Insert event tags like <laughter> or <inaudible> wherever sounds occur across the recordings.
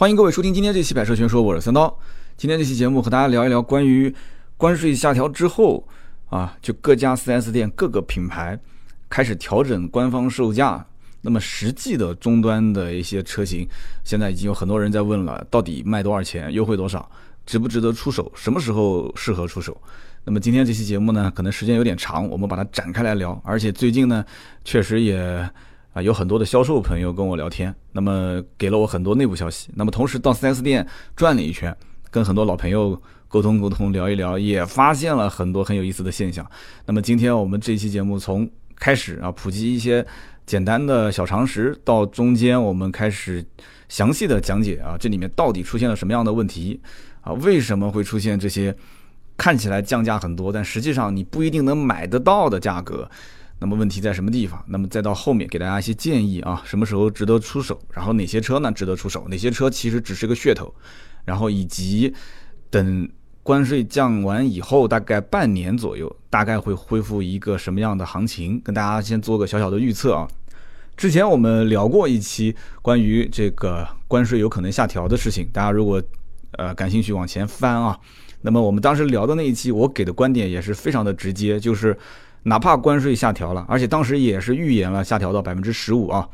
欢迎各位收听今天这期《百车全说》，我是三刀。今天这期节目和大家聊一聊关于关税下调之后啊，就各家 4S 店各个品牌开始调整官方售价。那么实际的终端的一些车型，现在已经有很多人在问了，到底卖多少钱，优惠多少，值不值得出手，什么时候适合出手？那么今天这期节目呢，可能时间有点长，我们把它展开来聊。而且最近呢，确实也。有很多的销售朋友跟我聊天，那么给了我很多内部消息。那么同时到 4S 店转了一圈，跟很多老朋友沟通沟通，聊一聊，也发现了很多很有意思的现象。那么今天我们这期节目从开始啊，普及一些简单的小常识，到中间我们开始详细的讲解啊，这里面到底出现了什么样的问题啊？为什么会出现这些看起来降价很多，但实际上你不一定能买得到的价格？那么问题在什么地方？那么再到后面给大家一些建议啊，什么时候值得出手？然后哪些车呢值得出手？哪些车其实只是个噱头？然后以及等关税降完以后，大概半年左右，大概会恢复一个什么样的行情？跟大家先做个小小的预测啊。之前我们聊过一期关于这个关税有可能下调的事情，大家如果呃感兴趣往前翻啊，那么我们当时聊的那一期，我给的观点也是非常的直接，就是。哪怕关税下调了，而且当时也是预言了下调到百分之十五啊，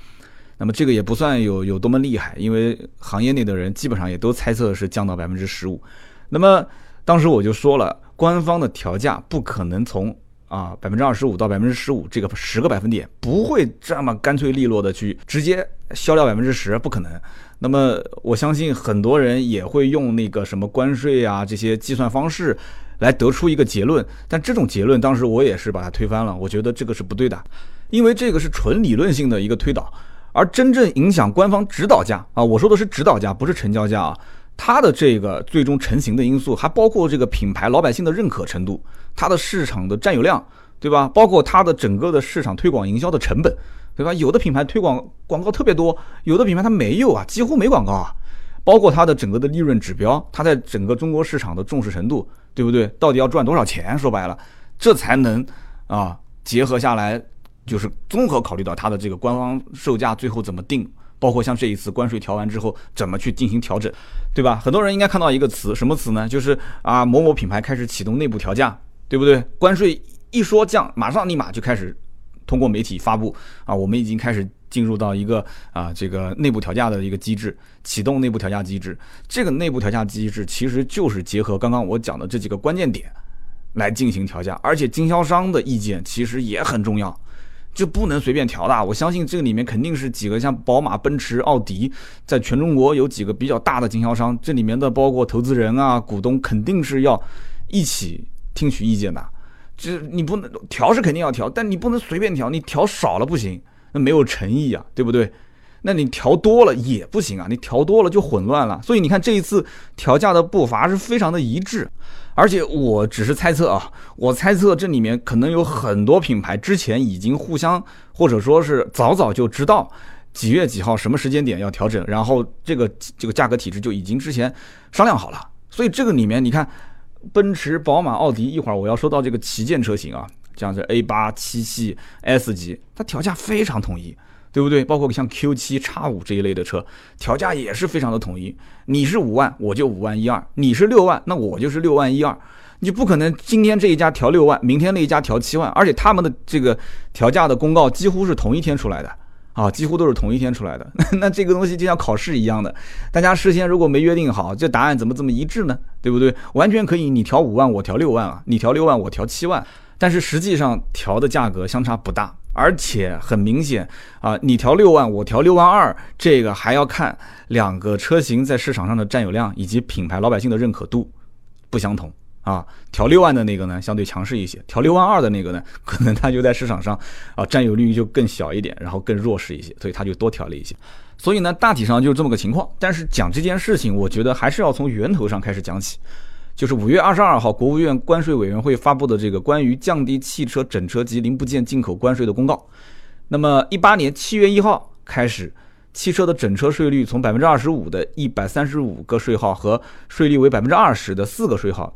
那么这个也不算有有多么厉害，因为行业内的人基本上也都猜测是降到百分之十五。那么当时我就说了，官方的调价不可能从啊百分之二十五到百分之十五这个十个百分点，不会这么干脆利落的去直接销掉百分之十，不可能。那么我相信很多人也会用那个什么关税啊这些计算方式。来得出一个结论，但这种结论当时我也是把它推翻了。我觉得这个是不对的，因为这个是纯理论性的一个推导，而真正影响官方指导价啊，我说的是指导价，不是成交价啊。它的这个最终成型的因素，还包括这个品牌老百姓的认可程度，它的市场的占有量，对吧？包括它的整个的市场推广营销的成本，对吧？有的品牌推广广告特别多，有的品牌它没有啊，几乎没广告啊。包括它的整个的利润指标，它在整个中国市场的重视程度。对不对？到底要赚多少钱？说白了，这才能啊结合下来，就是综合考虑到它的这个官方售价最后怎么定，包括像这一次关税调完之后怎么去进行调整，对吧？很多人应该看到一个词，什么词呢？就是啊某某品牌开始启动内部调价，对不对？关税一说降，马上立马就开始通过媒体发布啊，我们已经开始。进入到一个啊，这个内部调价的一个机制，启动内部调价机制。这个内部调价机制其实就是结合刚刚我讲的这几个关键点来进行调价，而且经销商的意见其实也很重要，就不能随便调的。我相信这个里面肯定是几个像宝马、奔驰、奥迪，在全中国有几个比较大的经销商，这里面的包括投资人啊、股东，肯定是要一起听取意见的。就你不能调是肯定要调，但你不能随便调，你调少了不行。那没有诚意啊，对不对？那你调多了也不行啊，你调多了就混乱了。所以你看这一次调价的步伐是非常的一致，而且我只是猜测啊，我猜测这里面可能有很多品牌之前已经互相或者说是早早就知道几月几号什么时间点要调整，然后这个这个价格体制就已经之前商量好了。所以这个里面你看，奔驰、宝马、奥迪，一会儿我要说到这个旗舰车型啊。像是 A 八、七系、S 级，它调价非常统一，对不对？包括像 Q 七、叉五这一类的车，调价也是非常的统一。你是五万，我就五万一二；你是六万，那我就是六万一二。你不可能今天这一家调六万，明天那一家调七万，而且他们的这个调价的公告几乎是同一天出来的啊，几乎都是同一天出来的。<laughs> 那这个东西就像考试一样的，大家事先如果没约定好，这答案怎么这么一致呢？对不对？完全可以，你调五万，我调六万啊；你调六万，我调七万。但是实际上调的价格相差不大，而且很明显啊，你调六万，我调六万二，这个还要看两个车型在市场上的占有量以及品牌老百姓的认可度不相同啊。调六万的那个呢，相对强势一些；调六万二的那个呢，可能它就在市场上啊占有率就更小一点，然后更弱势一些，所以它就多调了一些。所以呢，大体上就是这么个情况。但是讲这件事情，我觉得还是要从源头上开始讲起。就是五月二十二号，国务院关税委员会发布的这个关于降低汽车整车及零部件进口关税的公告。那么，一八年七月一号开始，汽车的整车税率从百分之二十五的一百三十五个税号和税率为百分之二十的四个税号，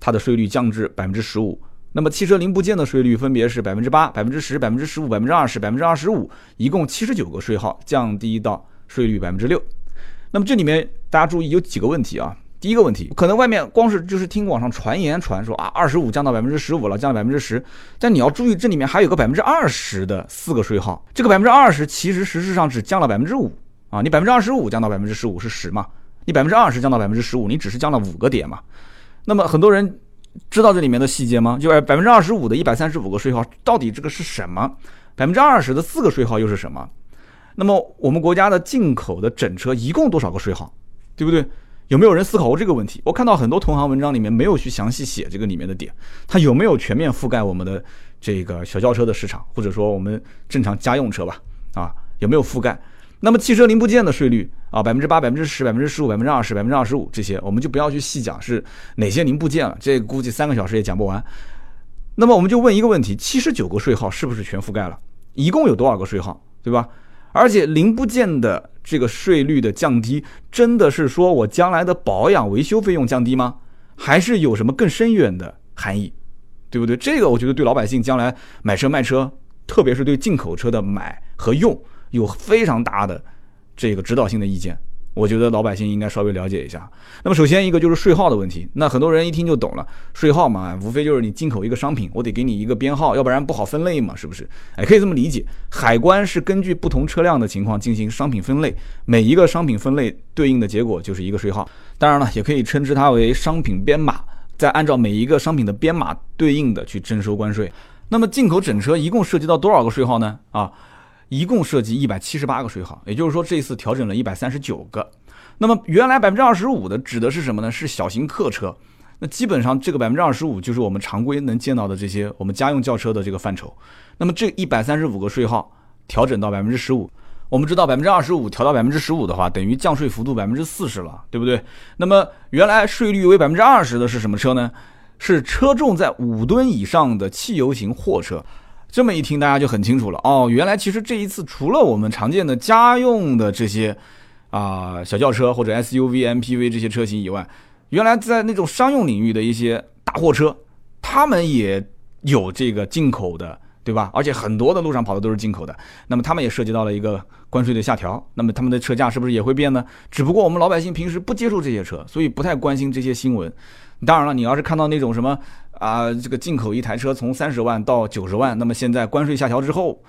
它的税率降至百分之十五。那么，汽车零部件的税率分别是百分之八、百分之十、百分之十五、百分之二十、百分之二十五，一共七十九个税号降低到税率百分之六。那么这里面大家注意有几个问题啊。第一个问题，可能外面光是就是听网上传言传说啊，二十五降到百分之十五了，降到百分之十。但你要注意，这里面还有个百分之二十的四个税号，这个百分之二十其实实质上只降了百分之五啊。你百分之二十五降到百分之十五是十嘛？你百分之二十降到百分之十五，你只是降了五个点嘛？那么很多人知道这里面的细节吗？就百分之二十五的一百三十五个税号到底这个是什么？百分之二十的四个税号又是什么？那么我们国家的进口的整车一共多少个税号？对不对？有没有人思考过这个问题？我看到很多同行文章里面没有去详细写这个里面的点，它有没有全面覆盖我们的这个小轿车的市场，或者说我们正常家用车吧？啊，有没有覆盖？那么汽车零部件的税率啊，百分之八、百分之十、百分之十五、百分之二十、百分之二十五这些，我们就不要去细讲是哪些零部件了，这估计三个小时也讲不完。那么我们就问一个问题：七十九个税号是不是全覆盖了？一共有多少个税号？对吧？而且零部件的这个税率的降低，真的是说我将来的保养维修费用降低吗？还是有什么更深远的含义，对不对？这个我觉得对老百姓将来买车卖车，特别是对进口车的买和用，有非常大的这个指导性的意见。我觉得老百姓应该稍微了解一下。那么首先一个就是税号的问题，那很多人一听就懂了，税号嘛，无非就是你进口一个商品，我得给你一个编号，要不然不好分类嘛，是不是？哎，可以这么理解，海关是根据不同车辆的情况进行商品分类，每一个商品分类对应的结果就是一个税号。当然了，也可以称之它为商品编码，再按照每一个商品的编码对应的去征收关税。那么进口整车一共涉及到多少个税号呢？啊？一共涉及一百七十八个税号，也就是说这次调整了一百三十九个。那么原来百分之二十五的指的是什么呢？是小型客车。那基本上这个百分之二十五就是我们常规能见到的这些我们家用轿车的这个范畴。那么这一百三十五个税号调整到百分之十五，我们知道百分之二十五调到百分之十五的话，等于降税幅度百分之四十了，对不对？那么原来税率为百分之二十的是什么车呢？是车重在五吨以上的汽油型货车。这么一听，大家就很清楚了哦。原来其实这一次，除了我们常见的家用的这些啊小轿车或者 SUV、MPV 这些车型以外，原来在那种商用领域的一些大货车，他们也有这个进口的，对吧？而且很多的路上跑的都是进口的，那么他们也涉及到了一个关税的下调，那么他们的车价是不是也会变呢？只不过我们老百姓平时不接触这些车，所以不太关心这些新闻。当然了，你要是看到那种什么。啊，这个进口一台车从三十万到九十万，那么现在关税下调之后，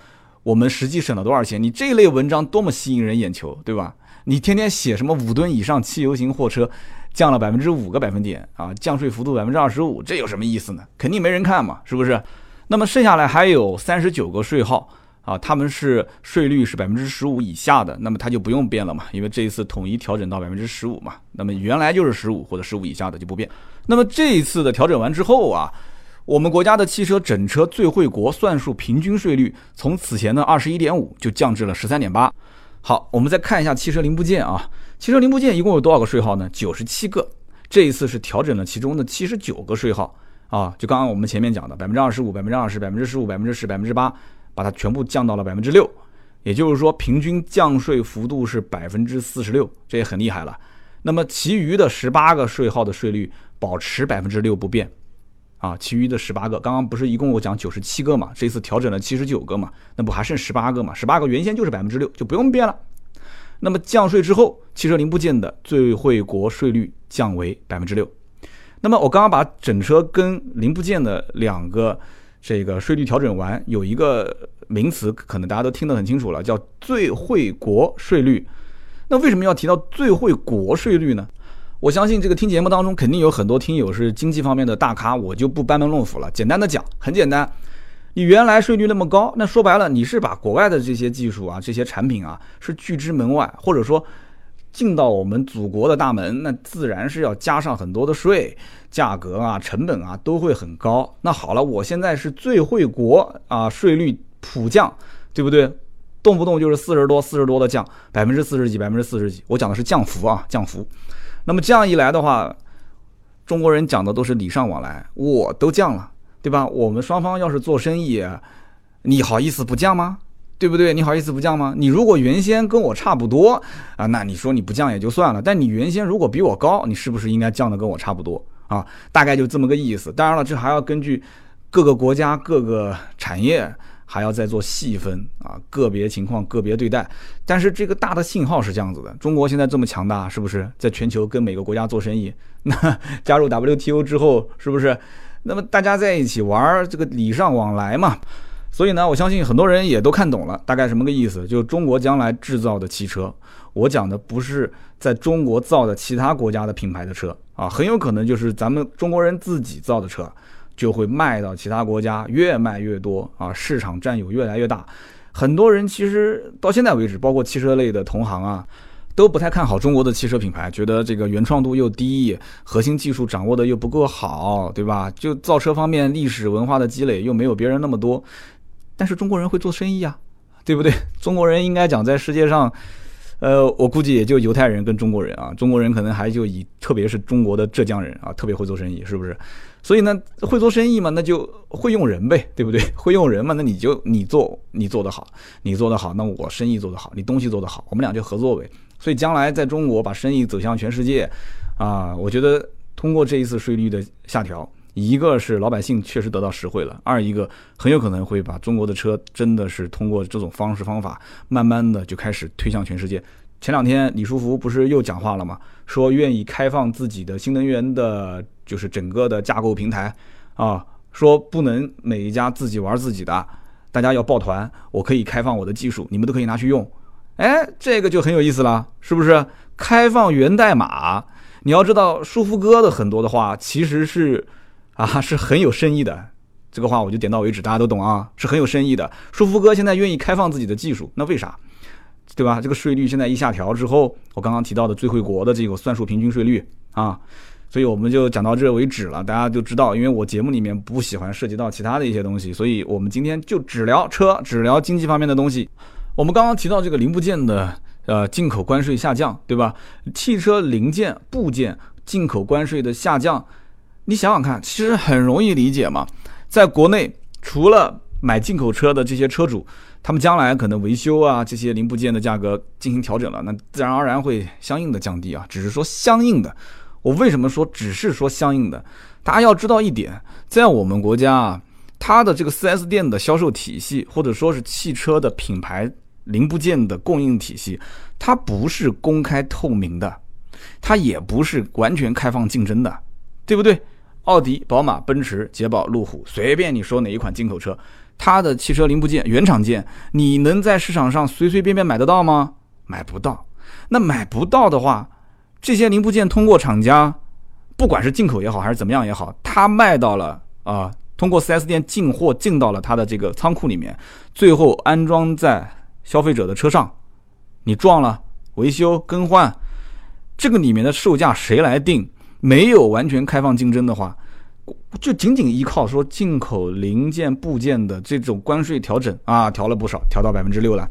我们实际省了多少钱？你这一类文章多么吸引人眼球，对吧？你天天写什么五吨以上汽油型货车降了百分之五个百分点啊，降税幅度百分之二十五，这有什么意思呢？肯定没人看嘛，是不是？那么剩下来还有三十九个税号啊，他们是税率是百分之十五以下的，那么它就不用变了嘛，因为这一次统一调整到百分之十五嘛，那么原来就是十五或者十五以下的就不变。那么这一次的调整完之后啊，我们国家的汽车整车最惠国算术平均税率从此前的二十一点五就降至了十三点八。好，我们再看一下汽车零部件啊，汽车零部件一共有多少个税号呢？九十七个。这一次是调整了其中的七十九个税号啊，就刚刚我们前面讲的百分之二十五、百分之二十、百分之十五、百分之十、百分之八，把它全部降到了百分之六。也就是说，平均降税幅度是百分之四十六，这也很厉害了。那么其余的十八个税号的税率。保持百分之六不变，啊，其余的十八个，刚刚不是一共我讲九十七个嘛，这次调整了七十九个嘛，那不还剩十八个嘛？十八个原先就是百分之六，就不用变了。那么降税之后，汽车零部件的最惠国税率降为百分之六。那么我刚刚把整车跟零部件的两个这个税率调整完，有一个名词可能大家都听得很清楚了，叫最惠国税率。那为什么要提到最惠国税率呢？我相信这个听节目当中肯定有很多听友是经济方面的大咖，我就不班门弄斧了。简单的讲，很简单，你原来税率那么高，那说白了你是把国外的这些技术啊、这些产品啊是拒之门外，或者说进到我们祖国的大门，那自然是要加上很多的税，价格啊、成本啊都会很高。那好了，我现在是最惠国啊，税率普降，对不对？动不动就是四十多、四十多的降，百分之四十几、百分之四十几，我讲的是降幅啊，降幅。那么这样一来的话，中国人讲的都是礼尚往来，我都降了，对吧？我们双方要是做生意，你好意思不降吗？对不对？你好意思不降吗？你如果原先跟我差不多啊，那你说你不降也就算了。但你原先如果比我高，你是不是应该降的跟我差不多啊？大概就这么个意思。当然了，这还要根据各个国家、各个产业，还要再做细分啊，个别情况个别对待。但是这个大的信号是这样子的：中国现在这么强大，是不是在全球跟每个国家做生意？<laughs> 那加入 WTO 之后，是不是？那么大家在一起玩，这个礼尚往来嘛。所以呢，我相信很多人也都看懂了，大概什么个意思？就中国将来制造的汽车，我讲的不是在中国造的其他国家的品牌的车啊，很有可能就是咱们中国人自己造的车，就会卖到其他国家，越卖越多啊，市场占有越来越大。很多人其实到现在为止，包括汽车类的同行啊，都不太看好中国的汽车品牌，觉得这个原创度又低，核心技术掌握的又不够好，对吧？就造车方面历史文化的积累又没有别人那么多。但是中国人会做生意啊，对不对？<laughs> 中国人应该讲在世界上，呃，我估计也就犹太人跟中国人啊，中国人可能还就以特别是中国的浙江人啊，特别会做生意，是不是？所以呢，会做生意嘛，那就会用人呗，对不对？<laughs> 会用人嘛，那你就你做你做得好，你做得好，那我生意做得好，你东西做得好，我们俩就合作呗。所以将来在中国把生意走向全世界，啊，我觉得通过这一次税率的下调。一个是老百姓确实得到实惠了，二一个很有可能会把中国的车真的是通过这种方式方法，慢慢的就开始推向全世界。前两天李书福不是又讲话了吗？说愿意开放自己的新能源的，就是整个的架构平台啊，说不能每一家自己玩自己的，大家要抱团，我可以开放我的技术，你们都可以拿去用。哎，这个就很有意思了，是不是？开放源代码，你要知道，舒服哥的很多的话其实是。啊，<laughs> 是很有深意的，这个话我就点到为止，大家都懂啊，是很有深意的。舒福哥现在愿意开放自己的技术，那为啥？对吧？这个税率现在一下调之后，我刚刚提到的最惠国的这个算术平均税率啊，所以我们就讲到这为止了。大家就知道，因为我节目里面不喜欢涉及到其他的一些东西，所以我们今天就只聊车，只聊经济方面的东西。我们刚刚提到这个零部件的呃进口关税下降，对吧？汽车零件部件进口关税的下降。你想想看，其实很容易理解嘛。在国内，除了买进口车的这些车主，他们将来可能维修啊这些零部件的价格进行调整了，那自然而然会相应的降低啊。只是说相应的，我为什么说只是说相应的？大家要知道一点，在我们国家啊，它的这个 4S 店的销售体系，或者说是汽车的品牌零部件的供应体系，它不是公开透明的，它也不是完全开放竞争的，对不对？奥迪、宝马、奔驰、捷豹、路虎，随便你说哪一款进口车，它的汽车零部件原厂件，你能在市场上随随便便买得到吗？买不到。那买不到的话，这些零部件通过厂家，不管是进口也好，还是怎么样也好，它卖到了啊，通过 4S 店进货进到了它的这个仓库里面，最后安装在消费者的车上，你撞了维修更换，这个里面的售价谁来定？没有完全开放竞争的话，就仅仅依靠说进口零件部件的这种关税调整啊，调了不少，调到百分之六了。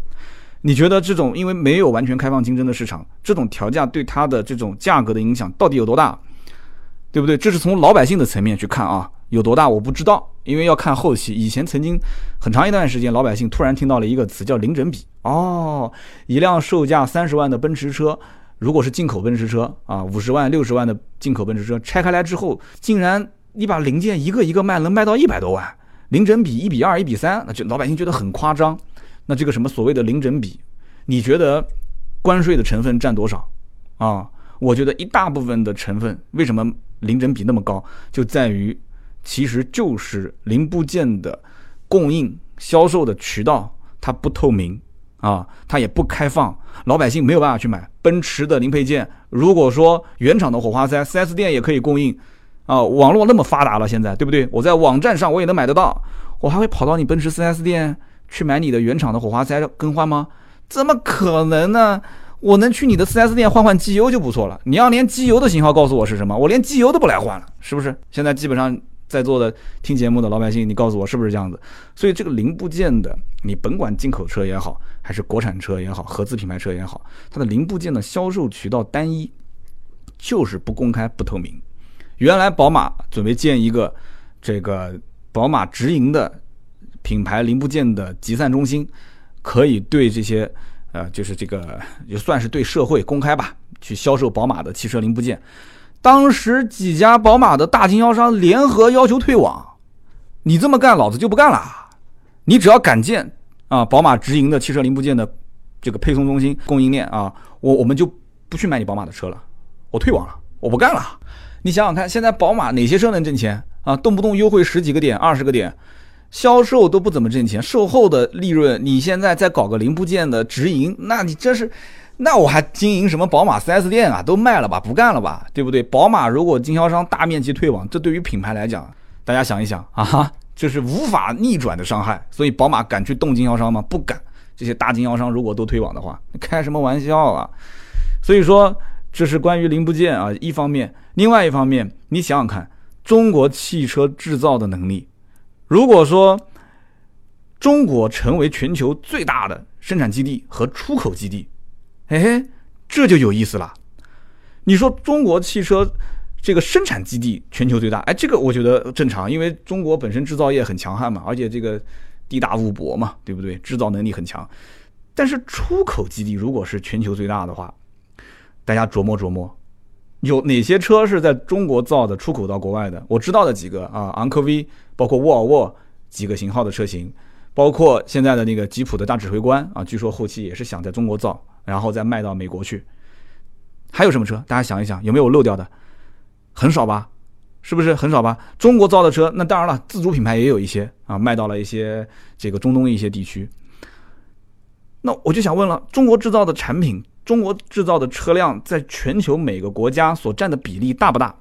你觉得这种因为没有完全开放竞争的市场，这种调价对它的这种价格的影响到底有多大？对不对？这是从老百姓的层面去看啊，有多大我不知道，因为要看后期。以前曾经很长一段时间，老百姓突然听到了一个词叫零整比哦，一辆售价三十万的奔驰车。如果是进口奔驰车啊，五十万、六十万的进口奔驰车拆开来之后，竟然你把零件一个一个卖，能卖到一百多万，零整比一比二、一比三，那就老百姓觉得很夸张。那这个什么所谓的零整比，你觉得关税的成分占多少啊？我觉得一大部分的成分，为什么零整比那么高，就在于其实就是零部件的供应、销售的渠道它不透明。啊，它也不开放，老百姓没有办法去买奔驰的零配件。如果说原厂的火花塞，4S 店也可以供应，啊，网络那么发达了，现在对不对？我在网站上我也能买得到，我还会跑到你奔驰 4S 店去买你的原厂的火花塞更换吗？怎么可能呢？我能去你的 4S 店换换机油就不错了。你要连机油的型号告诉我是什么，我连机油都不来换了，是不是？现在基本上。在座的听节目的老百姓，你告诉我是不是这样子？所以这个零部件的，你甭管进口车也好，还是国产车也好，合资品牌车也好，它的零部件的销售渠道单一，就是不公开、不透明。原来宝马准备建一个这个宝马直营的品牌零部件的集散中心，可以对这些呃，就是这个也算是对社会公开吧，去销售宝马的汽车零部件。当时几家宝马的大经销商联合要求退网，你这么干，老子就不干了。你只要敢建啊，宝马直营的汽车零部件的这个配送中心、供应链啊，我我们就不去买你宝马的车了，我退网了，我不干了。你想想看，现在宝马哪些车能挣钱啊？动不动优惠十几个点、二十个点，销售都不怎么挣钱，售后的利润，你现在再搞个零部件的直营，那你这是，那我还经营什么宝马 4S 店啊？都卖了吧，不干了吧，对不对？宝马如果经销商大面积退网，这对于品牌来讲，大家想一想啊，这是无法逆转的伤害。所以宝马敢去动经销商吗？不敢。这些大经销商如果都退网的话，开什么玩笑啊？所以说。这是关于零部件啊，一方面，另外一方面，你想想看，中国汽车制造的能力，如果说中国成为全球最大的生产基地和出口基地，哎，这就有意思了。你说中国汽车这个生产基地全球最大，哎，这个我觉得正常，因为中国本身制造业很强悍嘛，而且这个地大物博嘛，对不对？制造能力很强。但是出口基地如果是全球最大的话，大家琢磨琢磨，有哪些车是在中国造的，出口到国外的？我知道的几个啊，昂科威，包括沃尔沃几个型号的车型，包括现在的那个吉普的大指挥官啊，据说后期也是想在中国造，然后再卖到美国去。还有什么车？大家想一想，有没有漏掉的？很少吧？是不是很少吧？中国造的车，那当然了，自主品牌也有一些啊，卖到了一些这个中东一些地区。那我就想问了，中国制造的产品？中国制造的车辆在全球每个国家所占的比例大不大？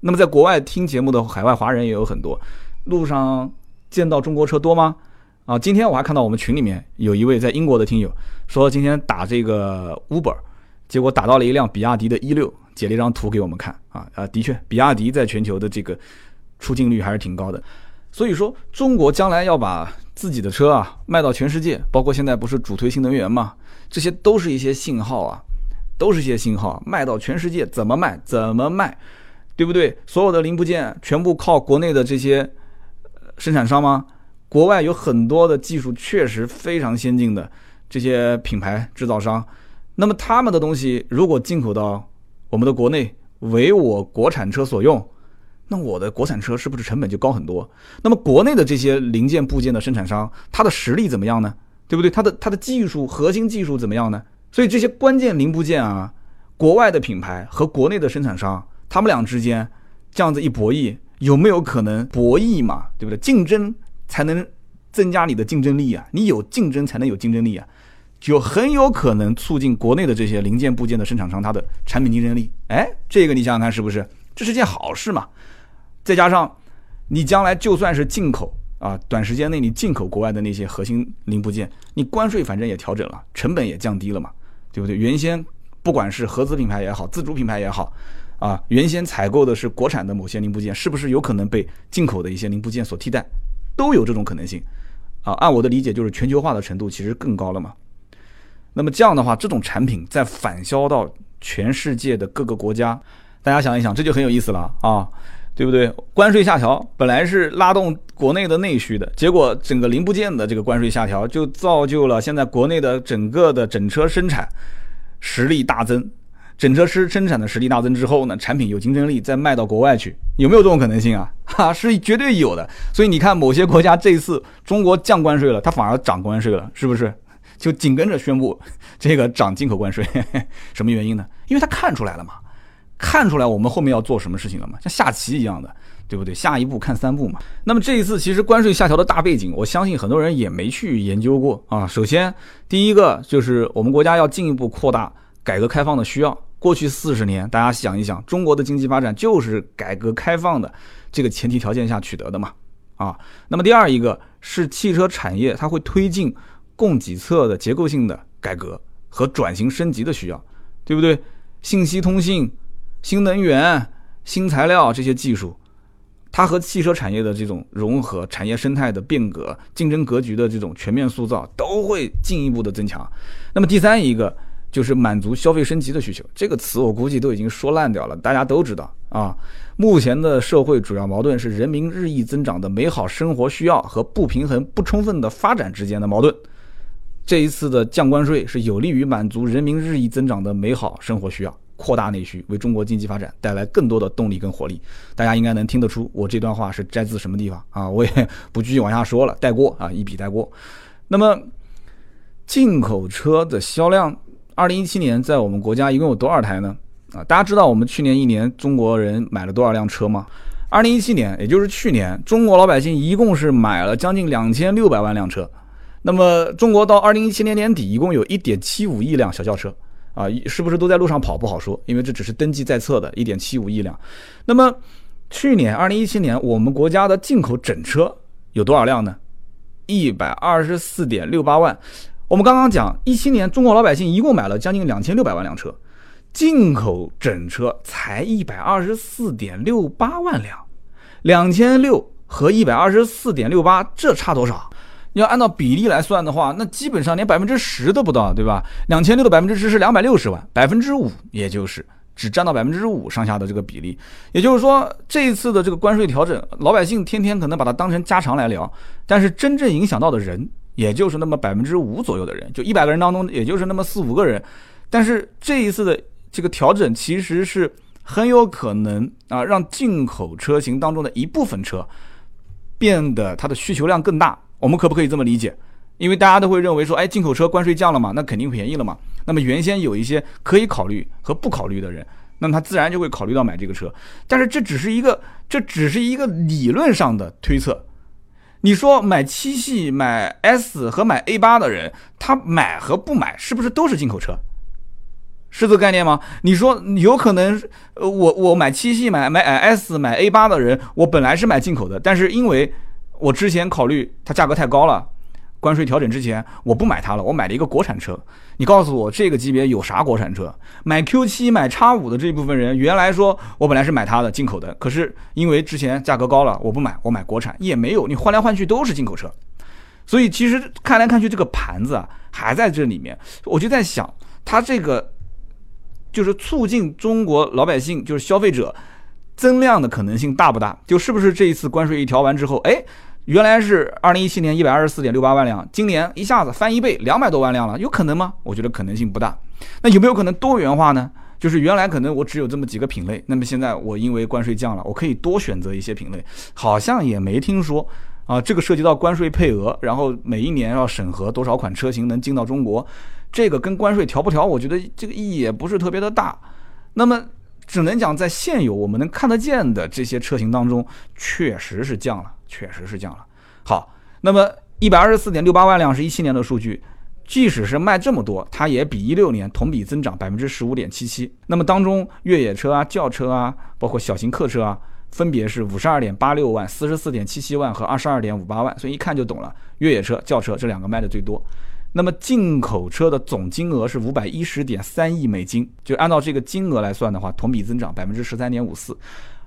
那么在国外听节目的海外华人也有很多，路上见到中国车多吗？啊，今天我还看到我们群里面有一位在英国的听友说，今天打这个 Uber，结果打到了一辆比亚迪的一六，截了一张图给我们看啊啊，的确，比亚迪在全球的这个出镜率还是挺高的。所以说，中国将来要把自己的车啊卖到全世界，包括现在不是主推新能源嘛？这些都是一些信号啊，都是一些信号，卖到全世界怎么卖怎么卖，对不对？所有的零部件全部靠国内的这些生产商吗？国外有很多的技术确实非常先进的这些品牌制造商，那么他们的东西如果进口到我们的国内，为我国产车所用，那我的国产车是不是成本就高很多？那么国内的这些零件部件的生产商，它的实力怎么样呢？对不对？它的它的技术核心技术怎么样呢？所以这些关键零部件啊，国外的品牌和国内的生产商，他们俩之间这样子一博弈，有没有可能博弈嘛？对不对？竞争才能增加你的竞争力啊！你有竞争才能有竞争力啊！就很有可能促进国内的这些零件部件的生产商它的产品竞争力。哎，这个你想想看是不是？这是件好事嘛？再加上你将来就算是进口。啊，短时间内你进口国外的那些核心零部件，你关税反正也调整了，成本也降低了嘛，对不对？原先不管是合资品牌也好，自主品牌也好，啊，原先采购的是国产的某些零部件，是不是有可能被进口的一些零部件所替代？都有这种可能性。啊，按我的理解，就是全球化的程度其实更高了嘛。那么这样的话，这种产品在返销到全世界的各个国家，大家想一想，这就很有意思了啊。对不对？关税下调本来是拉动国内的内需的，结果整个零部件的这个关税下调，就造就了现在国内的整个的整车生产实力大增。整车师生产的实力大增之后呢，产品有竞争力，再卖到国外去，有没有这种可能性啊？哈，<laughs> 是绝对有的。所以你看，某些国家这一次中国降关税了，它反而涨关税了，是不是？就紧跟着宣布这个涨进口关税，<laughs> 什么原因呢？因为他看出来了嘛。看出来我们后面要做什么事情了吗？像下棋一样的，对不对？下一步看三步嘛。那么这一次其实关税下调的大背景，我相信很多人也没去研究过啊。首先，第一个就是我们国家要进一步扩大改革开放的需要。过去四十年，大家想一想，中国的经济发展就是改革开放的这个前提条件下取得的嘛。啊，那么第二一个是汽车产业它会推进供给侧的结构性的改革和转型升级的需要，对不对？信息通信。新能源、新材料这些技术，它和汽车产业的这种融合、产业生态的变革、竞争格局的这种全面塑造，都会进一步的增强。那么第三一个就是满足消费升级的需求，这个词我估计都已经说烂掉了，大家都知道啊。目前的社会主要矛盾是人民日益增长的美好生活需要和不平衡、不充分的发展之间的矛盾。这一次的降关税是有利于满足人民日益增长的美好生活需要。扩大内需，为中国经济发展带来更多的动力跟活力。大家应该能听得出，我这段话是摘自什么地方啊？我也不继续往下说了，带过啊，一笔带过。那么，进口车的销量，二零一七年在我们国家一共有多少台呢？啊，大家知道我们去年一年中国人买了多少辆车吗？二零一七年，也就是去年，中国老百姓一共是买了将近两千六百万辆车。那么，中国到二零一七年年底，一共有一点七五亿辆小轿车。啊，是不是都在路上跑不好说，因为这只是登记在册的，一点七五亿辆。那么去年二零一七年，我们国家的进口整车有多少辆呢？一百二十四点六八万。我们刚刚讲，一七年中国老百姓一共买了将近两千六百万辆车，进口整车才一百二十四点六八万辆，两千六和一百二十四点六八，这差多少？要按照比例来算的话，那基本上连百分之十都不到，对吧？两千六的百分之十是两百六十万，百分之五也就是只占到百分之五上下的这个比例。也就是说，这一次的这个关税调整，老百姓天天可能把它当成家常来聊，但是真正影响到的人，也就是那么百分之五左右的人，就一百个人当中，也就是那么四五个人。但是这一次的这个调整，其实是很有可能啊，让进口车型当中的一部分车变得它的需求量更大。我们可不可以这么理解？因为大家都会认为说，哎，进口车关税降了嘛，那肯定便宜了嘛。那么原先有一些可以考虑和不考虑的人，那么他自然就会考虑到买这个车。但是这只是一个，这只是一个理论上的推测。你说买七系、买 S 和买 A 八的人，他买和不买是不是都是进口车？是这个概念吗？你说有可能，呃，我我买七系、买买 S、买 A 八的人，我本来是买进口的，但是因为我之前考虑它价格太高了，关税调整之前我不买它了，我买了一个国产车。你告诉我这个级别有啥国产车？买 Q7、买叉五的这部分人，原来说我本来是买它的进口的，可是因为之前价格高了，我不买，我买国产也没有。你换来换去都是进口车，所以其实看来看去这个盘子啊还在这里面。我就在想，它这个就是促进中国老百姓就是消费者增量的可能性大不大？就是不是这一次关税一调完之后，哎？原来是二零一七年一百二十四点六八万辆，今年一下子翻一倍，两百多万辆了，有可能吗？我觉得可能性不大。那有没有可能多元化呢？就是原来可能我只有这么几个品类，那么现在我因为关税降了，我可以多选择一些品类，好像也没听说啊。这个涉及到关税配额，然后每一年要审核多少款车型能进到中国，这个跟关税调不调，我觉得这个意义也不是特别的大。那么只能讲在现有我们能看得见的这些车型当中，确实是降了。确实是降了。好，那么一百二十四点六八万辆是一七年的数据，即使是卖这么多，它也比一六年同比增长百分之十五点七七。那么当中越野车啊、轿车啊，包括小型客车啊，分别是五十二点八六万、四十四点七七万和二十二点五八万。所以一看就懂了，越野车、轿车这两个卖的最多。那么进口车的总金额是五百一十点三亿美金，就按照这个金额来算的话，同比增长百分之十三点五四。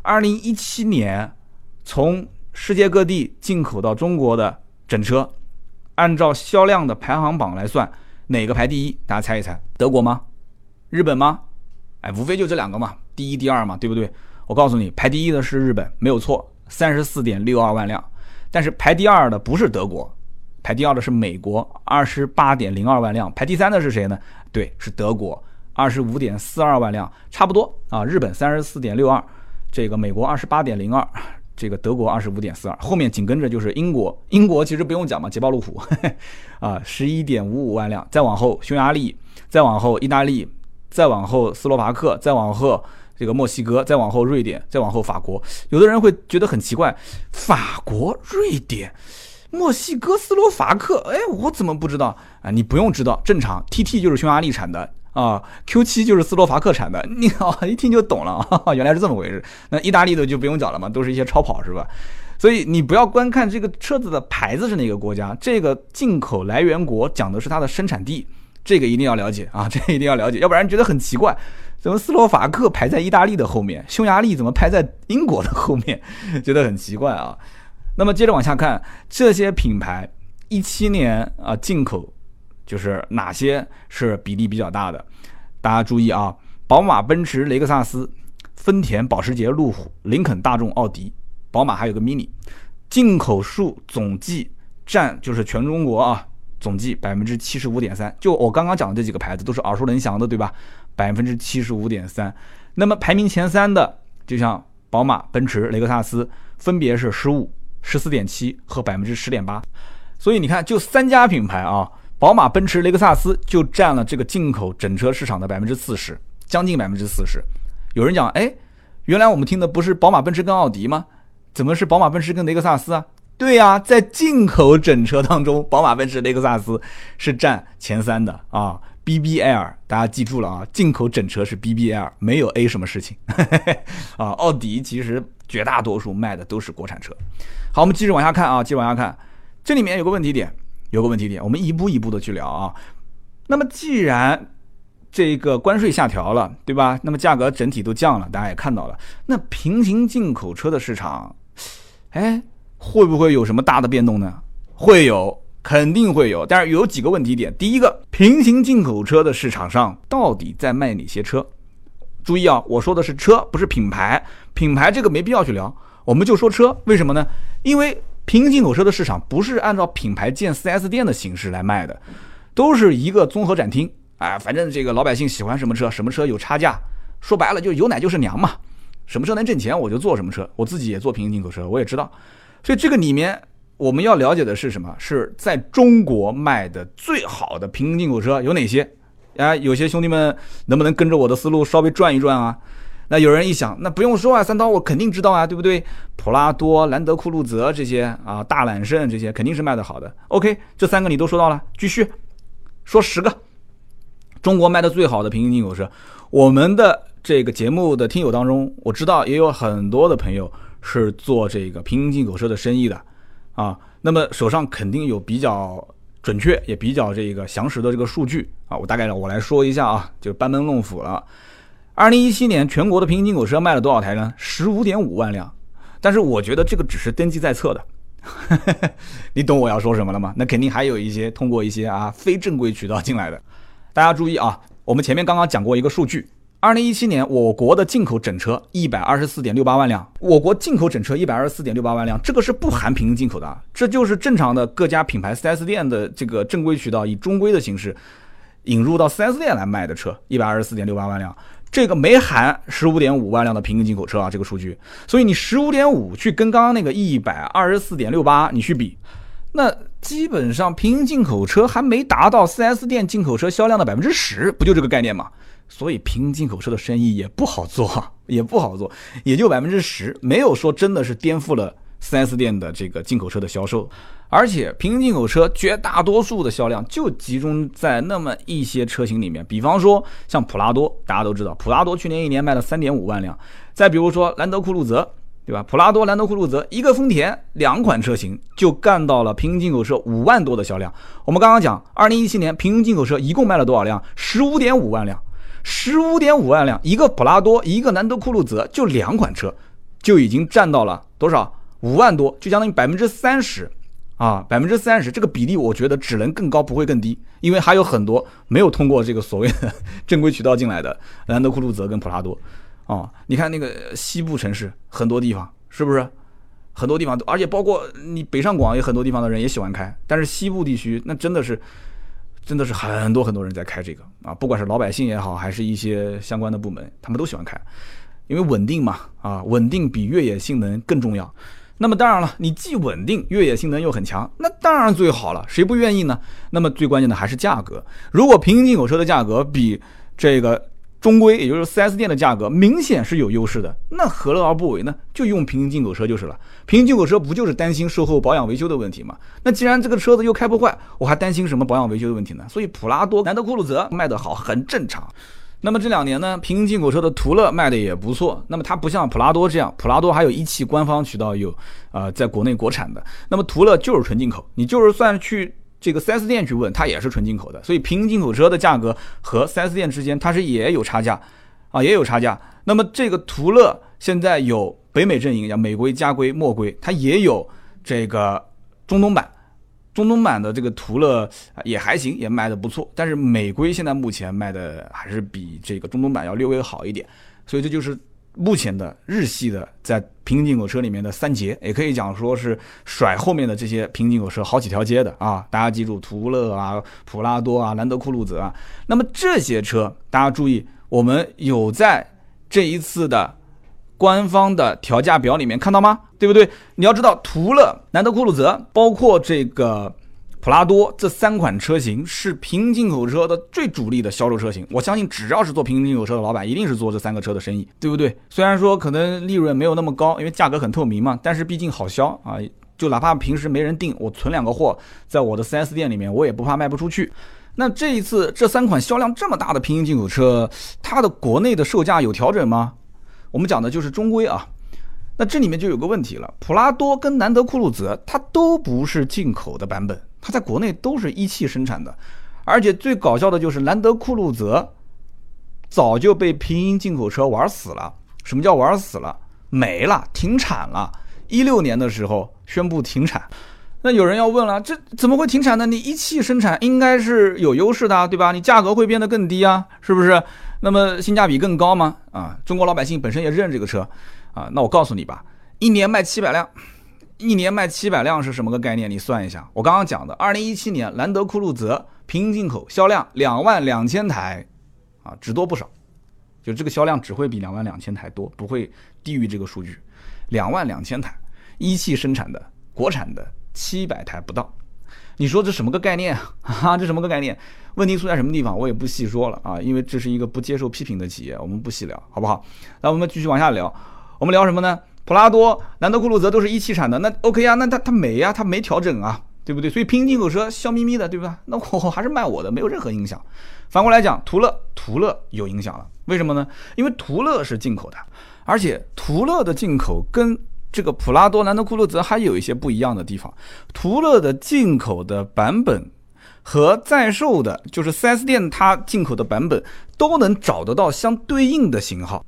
二零一七年从世界各地进口到中国的整车，按照销量的排行榜来算，哪个排第一？大家猜一猜，德国吗？日本吗？哎，无非就这两个嘛，第一、第二嘛，对不对？我告诉你，排第一的是日本，没有错，三十四点六二万辆。但是排第二的不是德国，排第二的是美国，二十八点零二万辆。排第三的是谁呢？对，是德国，二十五点四二万辆，差不多啊。日本三十四点六二，这个美国二十八点零二。这个德国二十五点四二，后面紧跟着就是英国，英国其实不用讲嘛，捷豹路虎，啊，十一点五五万辆，再往后匈牙利，再往后意大利，再往后斯洛伐克，再往后这个墨西哥，再往后瑞典，再往后法国。有的人会觉得很奇怪，法国、瑞典、墨西哥、斯洛伐克，哎，我怎么不知道啊？你不用知道，正常，TT 就是匈牙利产的。啊，Q7 就是斯洛伐克产的，你好一听就懂了啊，原来是这么回事。那意大利的就不用讲了嘛，都是一些超跑是吧？所以你不要观看这个车子的牌子是哪个国家，这个进口来源国讲的是它的生产地，这个一定要了解啊，这个一定要了解，要不然觉得很奇怪，怎么斯洛伐克排在意大利的后面，匈牙利怎么排在英国的后面，<laughs> 觉得很奇怪啊。那么接着往下看，这些品牌一七年啊进口。就是哪些是比例比较大的？大家注意啊，宝马、奔驰、雷克萨斯、丰田、保时捷、路虎、林肯、大众、奥迪，宝马还有个 mini，进口数总计占就是全中国啊总计百分之七十五点三。就我刚刚讲的这几个牌子都是耳熟能详的，对吧？百分之七十五点三。那么排名前三的，就像宝马、奔驰、雷克萨斯，分别是十五、十四点七和百分之十点八。所以你看，就三家品牌啊，宝马、奔驰、雷克萨斯就占了这个进口整车市场的百分之四十，将近百分之四十。有人讲，哎，原来我们听的不是宝马、奔驰跟奥迪吗？怎么是宝马、奔驰跟雷克萨斯啊？对呀，在进口整车当中，宝马、奔驰、雷克萨斯是占前三的啊。BBL，大家记住了啊，进口整车是 BBL，没有 A 什么事情 <laughs> 啊。奥迪其实绝大多数卖的都是国产车。好，我们继续往下看啊，继续往下看。这里面有个问题点，有个问题点，我们一步一步的去聊啊。那么既然这个关税下调了，对吧？那么价格整体都降了，大家也看到了。那平行进口车的市场，哎，会不会有什么大的变动呢？会有，肯定会有。但是有几个问题点，第一个，平行进口车的市场上到底在卖哪些车？注意啊，我说的是车，不是品牌。品牌这个没必要去聊，我们就说车。为什么呢？因为平行进口车的市场不是按照品牌建 4S 店的形式来卖的，都是一个综合展厅。哎，反正这个老百姓喜欢什么车，什么车有差价，说白了就有奶就是娘嘛。什么车能挣钱，我就做什么车。我自己也做平行进口车，我也知道。所以这个里面我们要了解的是什么？是在中国卖的最好的平行进口车有哪些？啊，有些兄弟们能不能跟着我的思路稍微转一转啊？那有人一想，那不用说啊，三刀我肯定知道啊，对不对？普拉多、兰德酷路泽这些啊，大揽胜这些肯定是卖的好的。OK，这三个你都说到了，继续说十个中国卖的最好的平行进口车。我们的这个节目的听友当中，我知道也有很多的朋友是做这个平行进口车的生意的啊，那么手上肯定有比较准确也比较这个详实的这个数据啊，我大概我来说一下啊，就班门弄斧了。二零一七年全国的平行进口车卖了多少台呢？十五点五万辆。但是我觉得这个只是登记在册的，<laughs> 你懂我要说什么了吗？那肯定还有一些通过一些啊非正规渠道进来的。大家注意啊，我们前面刚刚讲过一个数据，二零一七年我国的进口整车一百二十四点六八万辆。我国进口整车一百二十四点六八万辆，这个是不含平行进口的，这就是正常的各家品牌 4S 店的这个正规渠道以中规的形式引入到 4S 店来卖的车，一百二十四点六八万辆。这个没含十五点五万辆的平行进口车啊，这个数据，所以你十五点五去跟刚刚那个一百二十四点六八你去比，那基本上平行进口车还没达到 4S 店进口车销量的百分之十，不就这个概念吗？所以平行进口车的生意也不好做，也不好做，也就百分之十，没有说真的是颠覆了 4S 店的这个进口车的销售。而且平行进口车绝大多数的销量就集中在那么一些车型里面，比方说像普拉多，大家都知道，普拉多去年一年卖了三点五万辆。再比如说兰德酷路泽，对吧？普拉多、兰德酷路泽，一个丰田，两款车型就干到了平行进口车五万多的销量。我们刚刚讲，二零一七年平行进口车一共卖了多少辆？十五点五万辆，十五点五万辆，一个普拉多，一个兰德酷路泽，就两款车，就已经占到了多少？五万多，就相当于百分之三十。啊，百分之三十这个比例，我觉得只能更高，不会更低，因为还有很多没有通过这个所谓的 <laughs> 正规渠道进来的兰德酷路泽跟普拉多。哦，你看那个西部城市很多地方是不是？很多地方都，而且包括你北上广也很多地方的人也喜欢开，但是西部地区那真的是，真的是很多很多人在开这个啊，不管是老百姓也好，还是一些相关的部门，他们都喜欢开，因为稳定嘛，啊，稳定比越野性能更重要。那么当然了，你既稳定，越野性能又很强，那当然最好了，谁不愿意呢？那么最关键的还是价格。如果平行进口车的价格比这个中规，也就是 4S 店的价格明显是有优势的，那何乐而不为呢？就用平行进口车就是了。平行进口车不就是担心售后保养维修的问题吗？那既然这个车子又开不坏，我还担心什么保养维修的问题呢？所以普拉多、兰德酷路泽卖得好很正常。那么这两年呢，平行进口车的途乐卖的也不错。那么它不像普拉多这样，普拉多还有一汽官方渠道有，呃，在国内国产的。那么途乐就是纯进口，你就是算去这个 4S 店去问，它也是纯进口的。所以平行进口车的价格和 4S 店之间它是也有差价，啊，也有差价。那么这个途乐现在有北美阵营，叫美规、加规、墨规，它也有这个中东版。中东版的这个途乐也还行，也卖的不错，但是美规现在目前卖的还是比这个中东版要略微好一点，所以这就是目前的日系的在平行进口车里面的三杰，也可以讲说是甩后面的这些平行进口车好几条街的啊！大家记住，途乐啊、普拉多啊、兰德酷路泽啊，那么这些车大家注意，我们有在这一次的官方的调价表里面看到吗？对不对？你要知道，途乐、兰德酷路泽，包括这个普拉多这三款车型是平行进口车的最主力的销售车型。我相信，只要是做平行进口车的老板，一定是做这三个车的生意，对不对？虽然说可能利润没有那么高，因为价格很透明嘛，但是毕竟好销啊。就哪怕平时没人订，我存两个货在我的 4S 店里面，我也不怕卖不出去。那这一次这三款销量这么大的平行进口车，它的国内的售价有调整吗？我们讲的就是中规啊。那这里面就有个问题了，普拉多跟兰德酷路泽它都不是进口的版本，它在国内都是一汽生产的。而且最搞笑的就是兰德酷路泽早就被平行进口车玩死了。什么叫玩死了？没了，停产了。一六年的时候宣布停产。那有人要问了，这怎么会停产呢？你一汽生产应该是有优势的，对吧？你价格会变得更低啊，是不是？那么性价比更高吗？啊，中国老百姓本身也认这个车，啊，那我告诉你吧，一年卖七百辆，一年卖七百辆是什么个概念？你算一下，我刚刚讲的，二零一七年兰德酷路泽平行进口销量两万两千台，啊，只多不少，就这个销量只会比两万两千台多，不会低于这个数据，两万两千台，一汽生产的，国产的。七百台不到，你说这什么个概念啊？<laughs> 这什么个概念？问题出在什么地方？我也不细说了啊，因为这是一个不接受批评的企业，我们不细聊，好不好？那我们继续往下聊，我们聊什么呢？普拉多、兰德酷路泽都是一汽产的，那 OK 啊？那它它没呀？它没调整啊，对不对？所以平行进口车笑眯眯的，对吧？<laughs> 那我还是卖我的，没有任何影响。反过来讲，途乐，途乐有影响了，为什么呢？因为途乐是进口的，而且途乐的进口跟这个普拉多、兰德酷路泽还有一些不一样的地方。途乐的进口的版本和在售的，就是 4S 店它进口的版本，都能找得到相对应的型号。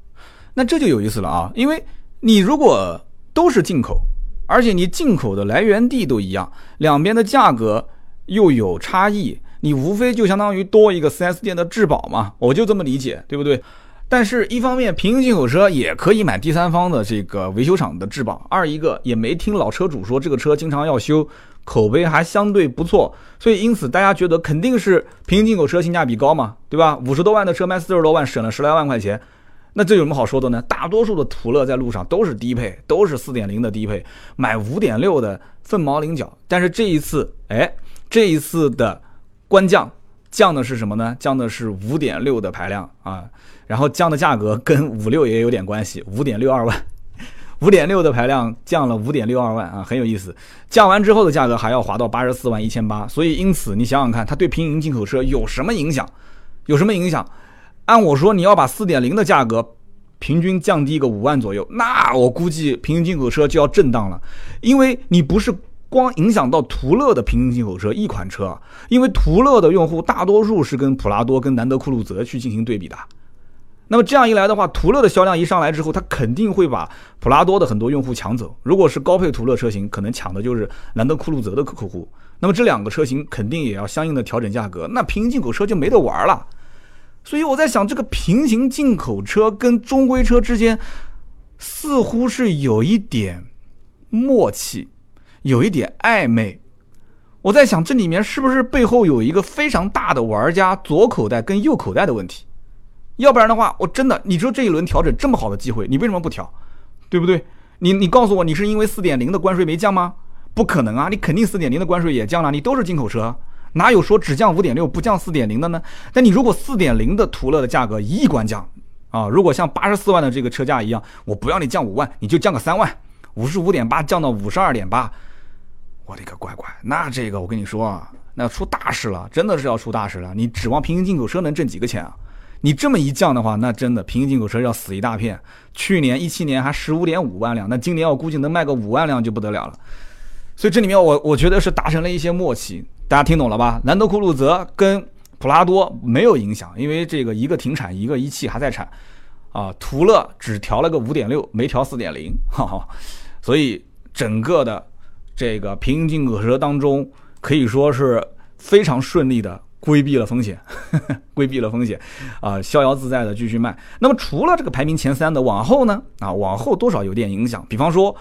那这就有意思了啊！因为你如果都是进口，而且你进口的来源地都一样，两边的价格又有差异，你无非就相当于多一个 4S 店的质保嘛，我就这么理解，对不对？但是，一方面平行进口车也可以买第三方的这个维修厂的质保；二一个也没听老车主说这个车经常要修，口碑还相对不错，所以因此大家觉得肯定是平行进口车性价比高嘛，对吧？五十多万的车卖四十多万，省了十来万块钱，那这有什么好说的呢？大多数的途乐在路上都是低配，都是四点零的低配，买五点六的凤毛麟角。但是这一次，哎，这一次的官降。降的是什么呢？降的是五点六的排量啊，然后降的价格跟五六也有点关系，五点六二万，<laughs> 五点六的排量降了五点六二万啊，很有意思。降完之后的价格还要滑到八十四万一千八，所以因此你想想看，它对平行进口车有什么影响？有什么影响？按我说，你要把四点零的价格平均降低个五万左右，那我估计平行进口车就要震荡了，因为你不是。光影响到途乐的平行进口车一款车，因为途乐的用户大多数是跟普拉多、跟兰德酷路泽去进行对比的。那么这样一来的话，途乐的销量一上来之后，它肯定会把普拉多的很多用户抢走。如果是高配途乐车型，可能抢的就是兰德酷路泽的客户。那么这两个车型肯定也要相应的调整价格，那平行进口车就没得玩了。所以我在想，这个平行进口车跟中规车之间似乎是有一点默契。有一点暧昧，我在想这里面是不是背后有一个非常大的玩家左口袋跟右口袋的问题？要不然的话，我真的，你说这一轮调整这么好的机会，你为什么不调？对不对？你你告诉我，你是因为四点零的关税没降吗？不可能啊，你肯定四点零的关税也降了，你都是进口车，哪有说只降五点六不降四点零的呢？但你如果四点零的途乐的价格一亿关降啊，如果像八十四万的这个车价一样，我不要你降五万，你就降个三万，五十五点八降到五十二点八。我的个乖乖，那这个我跟你说啊，那出大事了，真的是要出大事了。你指望平行进口车能挣几个钱啊？你这么一降的话，那真的平行进口车要死一大片。去年一七年还十五点五万辆，那今年我估计能卖个五万辆就不得了了。所以这里面我我觉得是达成了一些默契，大家听懂了吧？兰德酷路泽跟普拉多没有影响，因为这个一个停产，一个一汽还在产，啊，途乐只调了个五点六，没调四点零，哈哈。所以整个的。这个平行进口车当中可以说是非常顺利的规避了风险，<laughs> 规避了风险，啊，逍遥自在的继续卖。那么除了这个排名前三的，往后呢，啊，往后多少有点影响。比方说，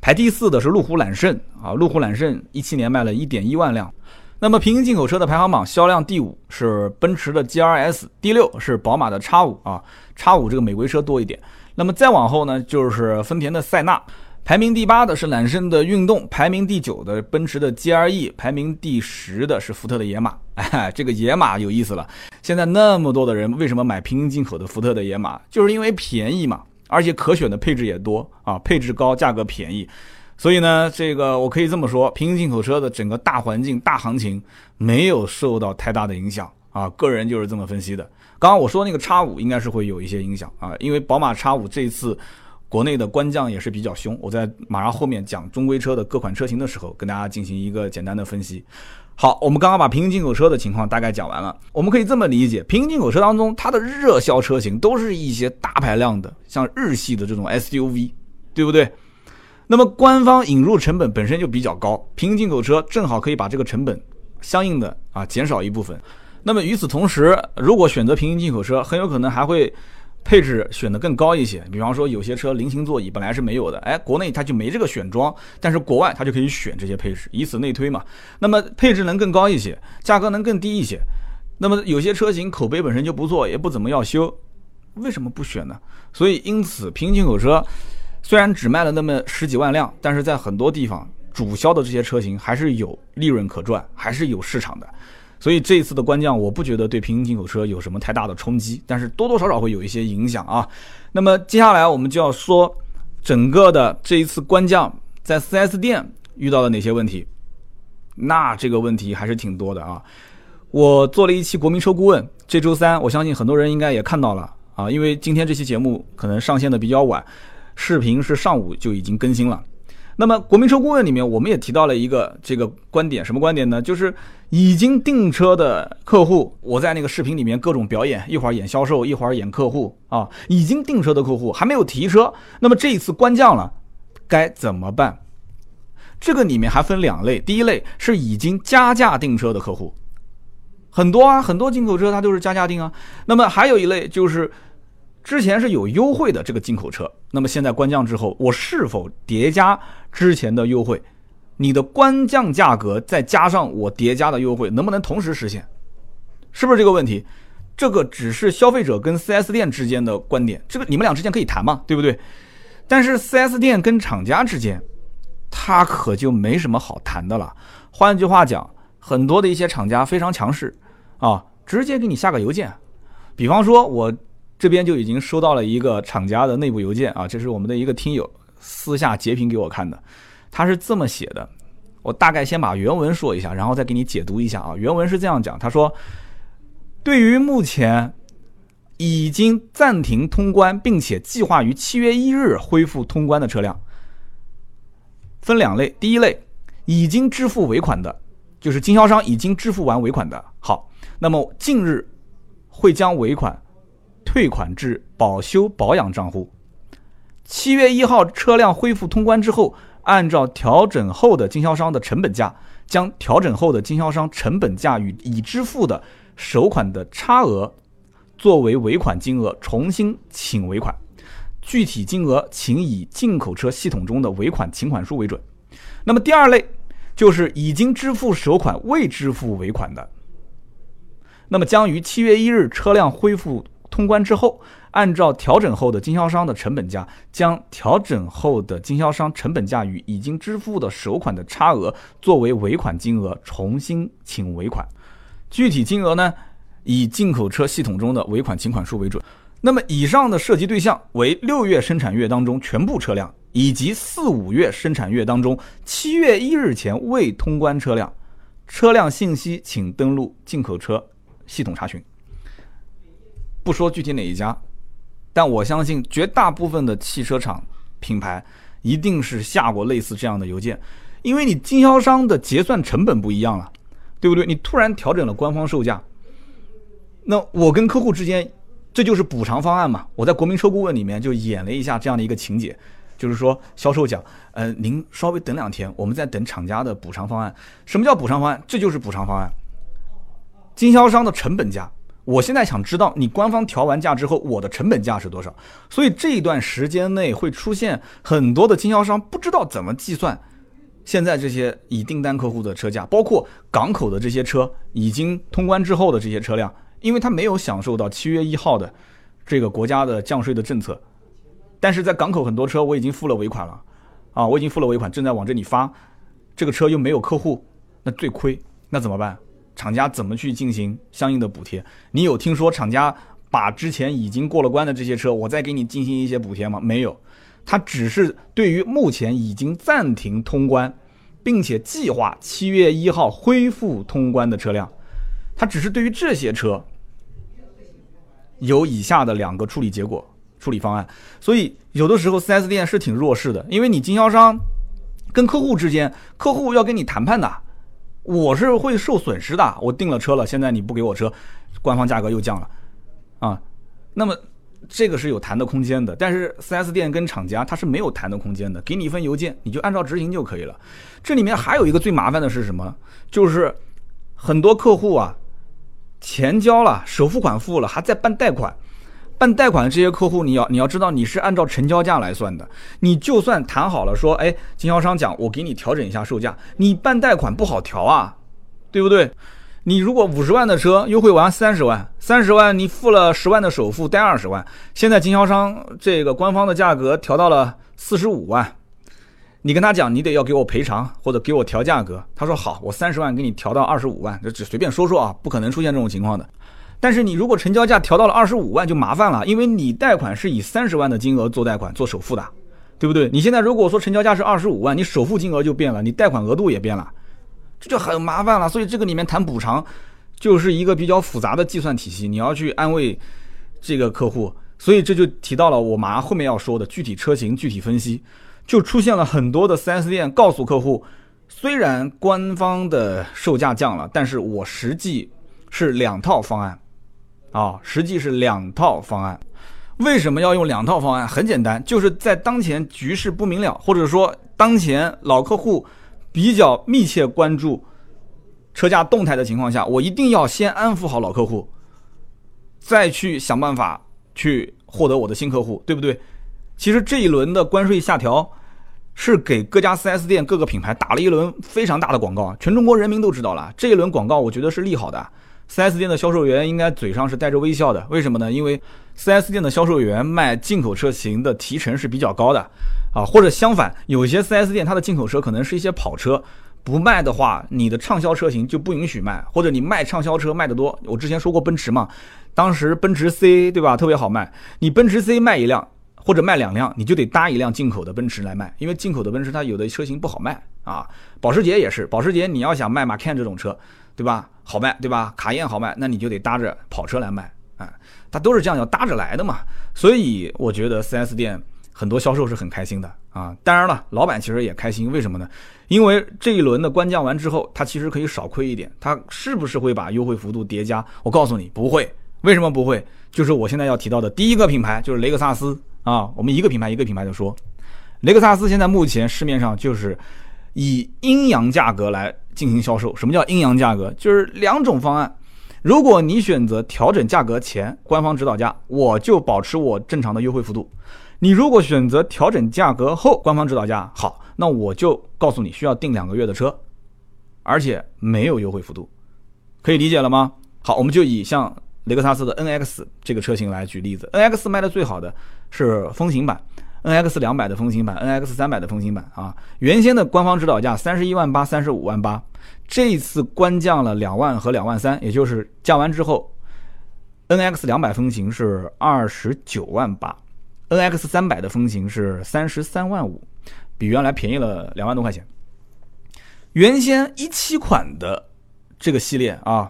排第四的是路虎揽胜，啊，路虎揽胜一七年卖了一点一万辆，那么平行进口车的排行榜销量第五是奔驰的 GRS，第六是宝马的 X 五啊，X 五这个美规车多一点。那么再往后呢，就是丰田的塞纳，排名第八的是揽胜的运动，排名第九的奔驰的 G R E，排名第十的是福特的野马。<laughs> 哎，这个野马有意思了，现在那么多的人为什么买平行进口的福特的野马？就是因为便宜嘛，而且可选的配置也多啊，配置高，价格便宜。所以呢，这个我可以这么说，平行进口车的整个大环境、大行情没有受到太大的影响啊。个人就是这么分析的。刚刚我说那个叉五应该是会有一些影响啊，因为宝马叉五这次国内的官降也是比较凶。我在马上后面讲中规车的各款车型的时候，跟大家进行一个简单的分析。好，我们刚刚把平行进口车的情况大概讲完了。我们可以这么理解，平行进口车当中它的热销车型都是一些大排量的，像日系的这种 SUV，对不对？那么官方引入成本本身就比较高，平行进口车正好可以把这个成本相应的啊减少一部分。那么与此同时，如果选择平行进口车，很有可能还会配置选得更高一些。比方说有些车菱形座椅本来是没有的，哎，国内它就没这个选装，但是国外它就可以选这些配置，以此类推嘛。那么配置能更高一些，价格能更低一些。那么有些车型口碑本身就不错，也不怎么要修，为什么不选呢？所以因此平行进口车。虽然只卖了那么十几万辆，但是在很多地方主销的这些车型还是有利润可赚，还是有市场的。所以这一次的官降，我不觉得对平行进口车有什么太大的冲击，但是多多少少会有一些影响啊。那么接下来我们就要说整个的这一次官降在 4S 店遇到了哪些问题？那这个问题还是挺多的啊。我做了一期国民车顾问，这周三我相信很多人应该也看到了啊，因为今天这期节目可能上线的比较晚。视频是上午就已经更新了。那么国民车顾问里面，我们也提到了一个这个观点，什么观点呢？就是已经订车的客户，我在那个视频里面各种表演，一会儿演销售，一会儿演客户啊。已经订车的客户还没有提车，那么这一次官降了，该怎么办？这个里面还分两类，第一类是已经加价订车的客户，很多啊，很多进口车它都是加价订啊。那么还有一类就是。之前是有优惠的这个进口车，那么现在官降之后，我是否叠加之前的优惠？你的官降价格再加上我叠加的优惠，能不能同时实现？是不是这个问题？这个只是消费者跟 4S 店之间的观点，这个你们俩之间可以谈嘛，对不对？但是 4S 店跟厂家之间，他可就没什么好谈的了。换句话讲，很多的一些厂家非常强势啊，直接给你下个邮件，比方说我。这边就已经收到了一个厂家的内部邮件啊，这是我们的一个听友私下截屏给我看的，他是这么写的，我大概先把原文说一下，然后再给你解读一下啊。原文是这样讲，他说，对于目前已经暂停通关并且计划于七月一日恢复通关的车辆，分两类，第一类已经支付尾款的，就是经销商已经支付完尾款的，好，那么近日会将尾款。退款至保修保养账户。七月一号车辆恢复通关之后，按照调整后的经销商的成本价，将调整后的经销商成本价与已支付的首款的差额作为尾款金额，重新请尾款。具体金额请以进口车系统中的尾款请款书为准。那么第二类就是已经支付首款未支付尾款的，那么将于七月一日车辆恢复。通关之后，按照调整后的经销商的成本价，将调整后的经销商成本价与已经支付的首款的差额作为尾款金额，重新请尾款。具体金额呢，以进口车系统中的尾款请款数为准。那么，以上的涉及对象为六月生产月当中全部车辆，以及四五月生产月当中七月一日前未通关车辆。车辆信息请登录进口车系统查询。不说具体哪一家，但我相信绝大部分的汽车厂品牌一定是下过类似这样的邮件，因为你经销商的结算成本不一样了，对不对？你突然调整了官方售价，那我跟客户之间，这就是补偿方案嘛。我在国民车顾问里面就演了一下这样的一个情节，就是说销售讲，呃，您稍微等两天，我们在等厂家的补偿方案。什么叫补偿方案？这就是补偿方案，经销商的成本价。我现在想知道你官方调完价之后，我的成本价是多少？所以这一段时间内会出现很多的经销商不知道怎么计算现在这些已订单客户的车价，包括港口的这些车已经通关之后的这些车辆，因为它没有享受到七月一号的这个国家的降税的政策，但是在港口很多车我已经付了尾款了，啊，我已经付了尾款，正在往这里发，这个车又没有客户，那最亏，那怎么办？厂家怎么去进行相应的补贴？你有听说厂家把之前已经过了关的这些车，我再给你进行一些补贴吗？没有。它只是对于目前已经暂停通关，并且计划七月一号恢复通关的车辆，它只是对于这些车有以下的两个处理结果、处理方案。所以有的时候 4S 店是挺弱势的，因为你经销商跟客户之间，客户要跟你谈判的，我是会受损失的。我订了车了，现在你不给我车，官方价格又降了，啊，那么。这个是有谈的空间的，但是 4S 店跟厂家它是没有谈的空间的，给你一份邮件，你就按照执行就可以了。这里面还有一个最麻烦的是什么？就是很多客户啊，钱交了，首付款付了，还在办贷款。办贷款的这些客户，你要你要知道，你是按照成交价来算的。你就算谈好了，说，哎，经销商讲我给你调整一下售价，你办贷款不好调啊，对不对？你如果五十万的车优惠完三十万，三十万你付了十万的首付，贷二十万。现在经销商这个官方的价格调到了四十五万，你跟他讲你得要给我赔偿或者给我调价格，他说好，我三十万给你调到二十五万，这只随便说说啊，不可能出现这种情况的。但是你如果成交价调到了二十五万就麻烦了，因为你贷款是以三十万的金额做贷款做首付的，对不对？你现在如果说成交价是二十五万，你首付金额就变了，你贷款额度也变了。这就很麻烦了，所以这个里面谈补偿，就是一个比较复杂的计算体系，你要去安慰这个客户，所以这就提到了我马上后面要说的具体车型具体分析，就出现了很多的 4S 店告诉客户，虽然官方的售价降了，但是我实际是两套方案，啊，实际是两套方案，为什么要用两套方案？很简单，就是在当前局势不明了，或者说当前老客户。比较密切关注车价动态的情况下，我一定要先安抚好老客户，再去想办法去获得我的新客户，对不对？其实这一轮的关税下调是给各家 4S 店各个品牌打了一轮非常大的广告，全中国人民都知道了。这一轮广告我觉得是利好的，4S 店的销售员应该嘴上是带着微笑的。为什么呢？因为 4S 店的销售员卖进口车型的提成是比较高的。啊，或者相反，有些 4S 店它的进口车可能是一些跑车，不卖的话，你的畅销车型就不允许卖，或者你卖畅销车卖得多。我之前说过奔驰嘛，当时奔驰 C 对吧，特别好卖，你奔驰 C 卖一辆或者卖两辆，你就得搭一辆进口的奔驰来卖，因为进口的奔驰它有的车型不好卖啊。保时捷也是，保时捷你要想卖马 can 这种车，对吧，好卖对吧？卡宴好卖，那你就得搭着跑车来卖啊，它都是这样要搭着来的嘛。所以我觉得 4S 店。很多销售是很开心的啊，当然了，老板其实也开心，为什么呢？因为这一轮的官降完之后，他其实可以少亏一点。他是不是会把优惠幅度叠加？我告诉你，不会。为什么不会？就是我现在要提到的第一个品牌，就是雷克萨斯啊。我们一个品牌一个品牌的说，雷克萨斯现在目前市面上就是以阴阳价格来进行销售。什么叫阴阳价格？就是两种方案。如果你选择调整价格前官方指导价，我就保持我正常的优惠幅度。你如果选择调整价格后官方指导价，好，那我就告诉你需要订两个月的车，而且没有优惠幅度，可以理解了吗？好，我们就以像雷克萨斯的 NX 这个车型来举例子，NX 卖的最好的是风行版，NX 两百的风行版，NX 三百的风行版啊，原先的官方指导价三十一万八、三十五万八，这一次官降了两万和两万三，也就是降完之后，NX 两百风行是二十九万八。N X 三百的风行是三十三万五，比原来便宜了两万多块钱。原先一七款的这个系列啊，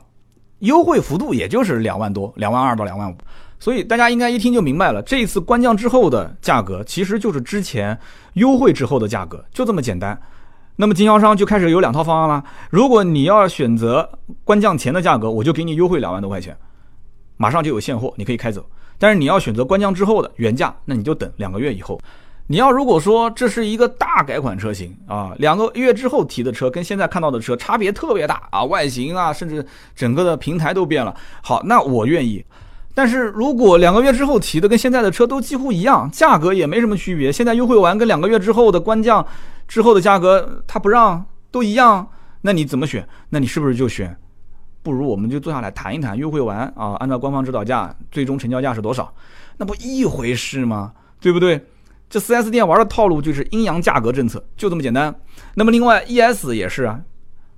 优惠幅度也就是两万多，两万二到两万五。所以大家应该一听就明白了，这一次官降之后的价格其实就是之前优惠之后的价格，就这么简单。那么经销商就开始有两套方案了。如果你要选择官降前的价格，我就给你优惠两万多块钱，马上就有现货，你可以开走。但是你要选择官降之后的原价，那你就等两个月以后。你要如果说这是一个大改款车型啊，两个月之后提的车跟现在看到的车差别特别大啊，外形啊，甚至整个的平台都变了。好，那我愿意。但是如果两个月之后提的跟现在的车都几乎一样，价格也没什么区别，现在优惠完跟两个月之后的官降之后的价格他不让都一样，那你怎么选？那你是不是就选？不如我们就坐下来谈一谈，优惠完啊，按照官方指导价，最终成交价是多少？那不一回事吗？对不对？这 4S 店玩的套路就是阴阳价格政策，就这么简单。那么另外 ES 也是啊，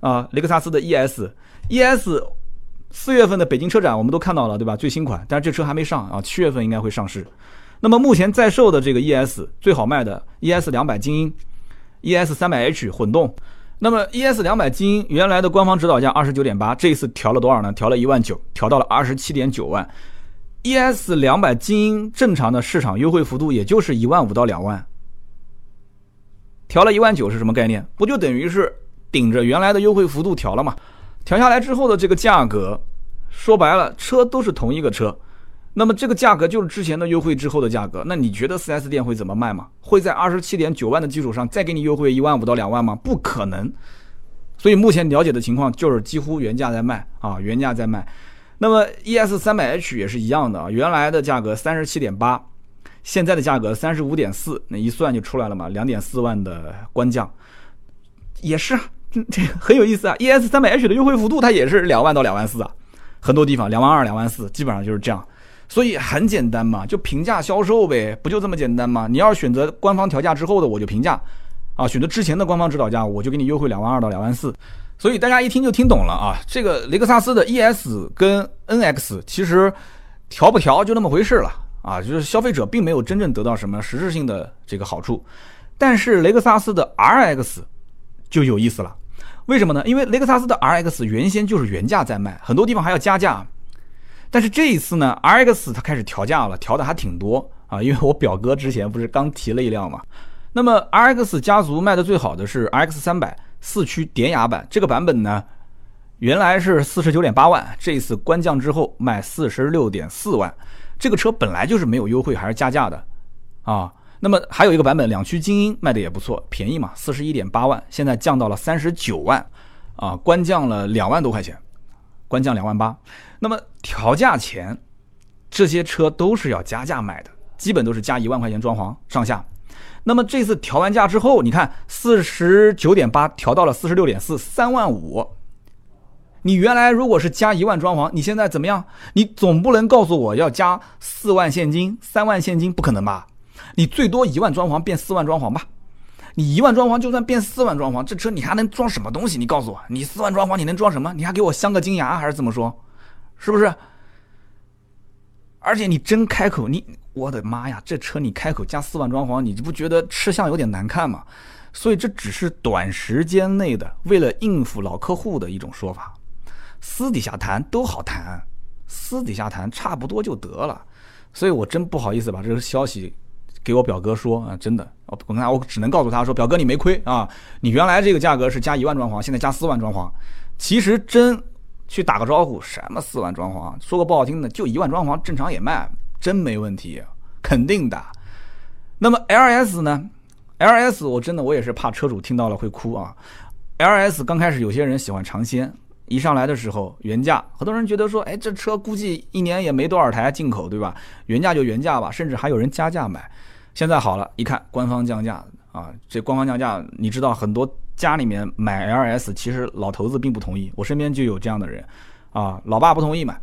啊，雷克萨斯的 ES，ES 四月份的北京车展我们都看到了，对吧？最新款，但是这车还没上啊，七月份应该会上市。那么目前在售的这个 ES 最好卖的 ES 两百精英，ES 三百 H 混动。那么 ES 两百精英原来的官方指导价二十九点八，这一次调了多少呢？调了一万九，调到了二十七点九万。ES 两百精英正常的市场优惠幅度也就是一万五到两万，调了一万九是什么概念？不就等于是顶着原来的优惠幅度调了嘛？调下来之后的这个价格，说白了，车都是同一个车。那么这个价格就是之前的优惠之后的价格，那你觉得 4S 店会怎么卖吗？会在二十七点九万的基础上再给你优惠一万五到两万吗？不可能。所以目前了解的情况就是几乎原价在卖啊，原价在卖。那么 ES 三百 H 也是一样的啊，原来的价格三十七点八，现在的价格三十五点四，那一算就出来了嘛，两点四万的官降，也是这 <laughs> 很有意思啊。ES 三百 H 的优惠幅度它也是两万到两万四啊，很多地方两万二、两万四，基本上就是这样。所以很简单嘛，就平价销售呗，不就这么简单吗？你要是选择官方调价之后的，我就平价，啊，选择之前的官方指导价，我就给你优惠两万二到两万四。所以大家一听就听懂了啊，这个雷克萨斯的 ES 跟 NX 其实调不调就那么回事了啊，就是消费者并没有真正得到什么实质性的这个好处。但是雷克萨斯的 RX 就有意思了，为什么呢？因为雷克萨斯的 RX 原先就是原价在卖，很多地方还要加价。但是这一次呢，RX 它开始调价了，调的还挺多啊。因为我表哥之前不是刚提了一辆嘛。那么 RX 家族卖的最好的是 RX 三百四驱典雅版，这个版本呢，原来是四十九点八万，这一次官降之后卖四十六点四万。这个车本来就是没有优惠，还是加价的啊。那么还有一个版本两驱精英卖的也不错，便宜嘛，四十一点八万，现在降到了三十九万，啊，官降了两万多块钱。官降两万八，那么调价前，这些车都是要加价买的，基本都是加一万块钱装潢上下。那么这次调完价之后，你看四十九点八调到了四十六点四，三万五。你原来如果是加一万装潢，你现在怎么样？你总不能告诉我要加四万现金、三万现金，不可能吧？你最多一万装潢变四万装潢吧。你一万装潢，就算变四万装潢，这车你还能装什么东西？你告诉我，你四万装潢你能装什么？你还给我镶个金牙还是怎么说？是不是？而且你真开口，你我的妈呀，这车你开口加四万装潢，你不觉得吃相有点难看吗？所以这只是短时间内的为了应付老客户的一种说法，私底下谈都好谈，私底下谈差不多就得了。所以我真不好意思把这个消息。给我表哥说啊，真的，我跟他我只能告诉他说，表哥你没亏啊，你原来这个价格是加一万装潢，现在加四万装潢，其实真去打个招呼，什么四万装潢，说个不好听的，就一万装潢正常也卖，真没问题，肯定的。那么 L S 呢？L S 我真的我也是怕车主听到了会哭啊。L S 刚开始有些人喜欢尝鲜，一上来的时候原价，很多人觉得说，哎，这车估计一年也没多少台进口，对吧？原价就原价吧，甚至还有人加价买。现在好了，一看官方降价啊，这官方降价，你知道很多家里面买 LS，其实老头子并不同意。我身边就有这样的人，啊，老爸不同意买，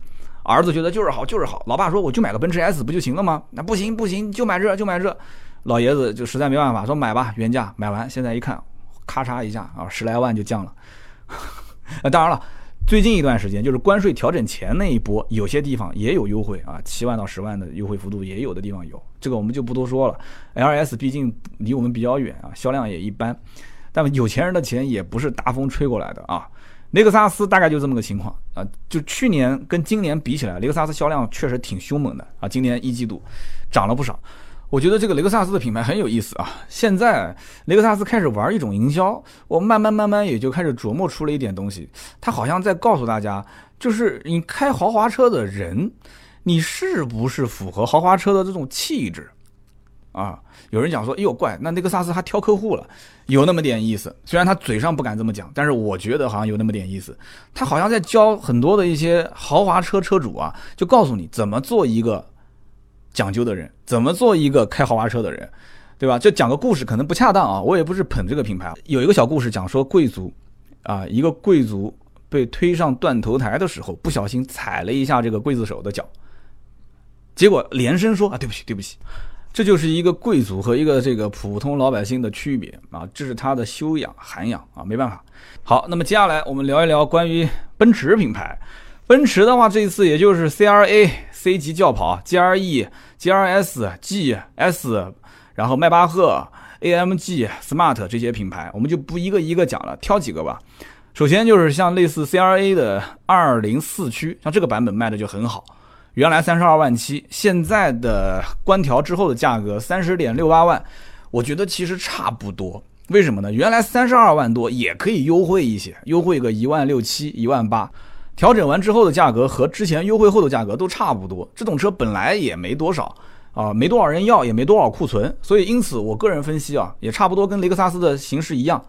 儿子觉得就是好就是好，老爸说我就买个奔驰 S 不就行了吗？那不行不行，就买这就买这，老爷子就实在没办法，说买吧原价，买完现在一看，咔嚓一下啊，十来万就降了。那 <laughs> 当然了。最近一段时间，就是关税调整前那一波，有些地方也有优惠啊，七万到十万的优惠幅度也有的地方有，这个我们就不多说了。L S 毕竟离我们比较远啊，销量也一般，但有钱人的钱也不是大风吹过来的啊。雷克萨斯大概就这么个情况啊，就去年跟今年比起来，雷克萨斯销量确实挺凶猛的啊，今年一季度涨了不少。我觉得这个雷克萨斯的品牌很有意思啊！现在雷克萨斯开始玩一种营销，我慢慢慢慢也就开始琢磨出了一点东西。他好像在告诉大家，就是你开豪华车的人，你是不是符合豪华车的这种气质啊？有人讲说，哎呦怪，那雷克萨斯还挑客户了，有那么点意思。虽然他嘴上不敢这么讲，但是我觉得好像有那么点意思。他好像在教很多的一些豪华车车主啊，就告诉你怎么做一个。讲究的人怎么做一个开豪华车的人？对吧？就讲个故事，可能不恰当啊，我也不是捧这个品牌。有一个小故事讲说，贵族啊，一个贵族被推上断头台的时候，不小心踩了一下这个刽子手的脚，结果连声说啊，对不起，对不起。这就是一个贵族和一个这个普通老百姓的区别啊，这是他的修养涵养啊，没办法。好，那么接下来我们聊一聊关于奔驰品牌。奔驰的话，这一次也就是 C R A、C 级轿跑、，G R E、G R S、GS，然后迈巴赫、AMG、Smart 这些品牌，我们就不一个一个讲了，挑几个吧。首先就是像类似 C R A 的204驱，像这个版本卖的就很好。原来三十二万七，现在的关调之后的价格三十点六八万，我觉得其实差不多。为什么呢？原来三十二万多也可以优惠一些，优惠个一万六七、一万八，调整完之后的价格和之前优惠后的价格都差不多。这种车本来也没多少啊，没多少人要，也没多少库存，所以因此我个人分析啊，也差不多跟雷克萨斯的形式一样，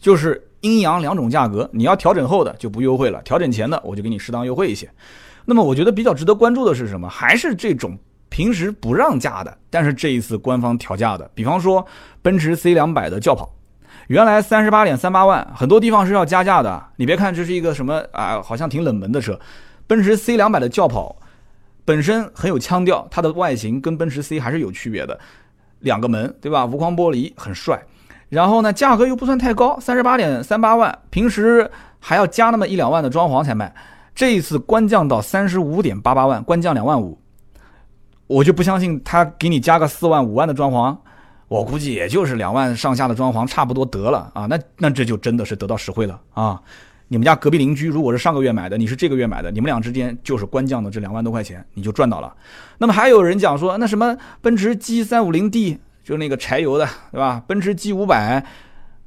就是阴阳两种价格。你要调整后的就不优惠了，调整前的我就给你适当优惠一些。那么我觉得比较值得关注的是什么？还是这种平时不让价的，但是这一次官方调价的。比方说奔驰 C 两百的轿跑，原来三十八点三八万，很多地方是要加价的。你别看这是一个什么啊，好像挺冷门的车，奔驰 C 两百的轿跑本身很有腔调，它的外形跟奔驰 C 还是有区别的，两个门对吧？无框玻璃很帅，然后呢价格又不算太高，三十八点三八万，平时还要加那么一两万的装潢才卖。这一次官降到三十五点八八万，官降两万五，我就不相信他给你加个四万五万的装潢，我估计也就是两万上下的装潢差不多得了啊，那那这就真的是得到实惠了啊！你们家隔壁邻居如果是上个月买的，你是这个月买的，你们俩之间就是官降的这两万多块钱，你就赚到了。那么还有人讲说，那什么奔驰 G 三五零 D 就那个柴油的，对吧？奔驰 G 五百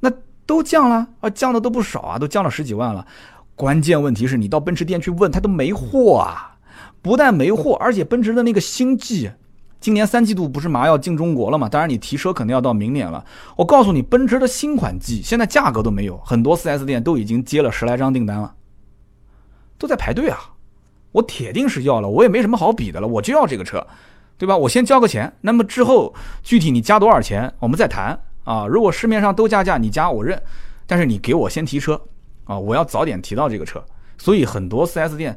那都降了啊，降的都不少啊，都降了十几万了。关键问题是你到奔驰店去问他都没货啊，不但没货，而且奔驰的那个新 G，今年三季度不是马上要进中国了嘛？当然你提车肯定要到明年了。我告诉你，奔驰的新款 G 现在价格都没有，很多 4S 店都已经接了十来张订单了，都在排队啊。我铁定是要了，我也没什么好比的了，我就要这个车，对吧？我先交个钱，那么之后具体你加多少钱，我们再谈啊。如果市面上都加价，你加我认，但是你给我先提车。啊，我要早点提到这个车，所以很多 4S 店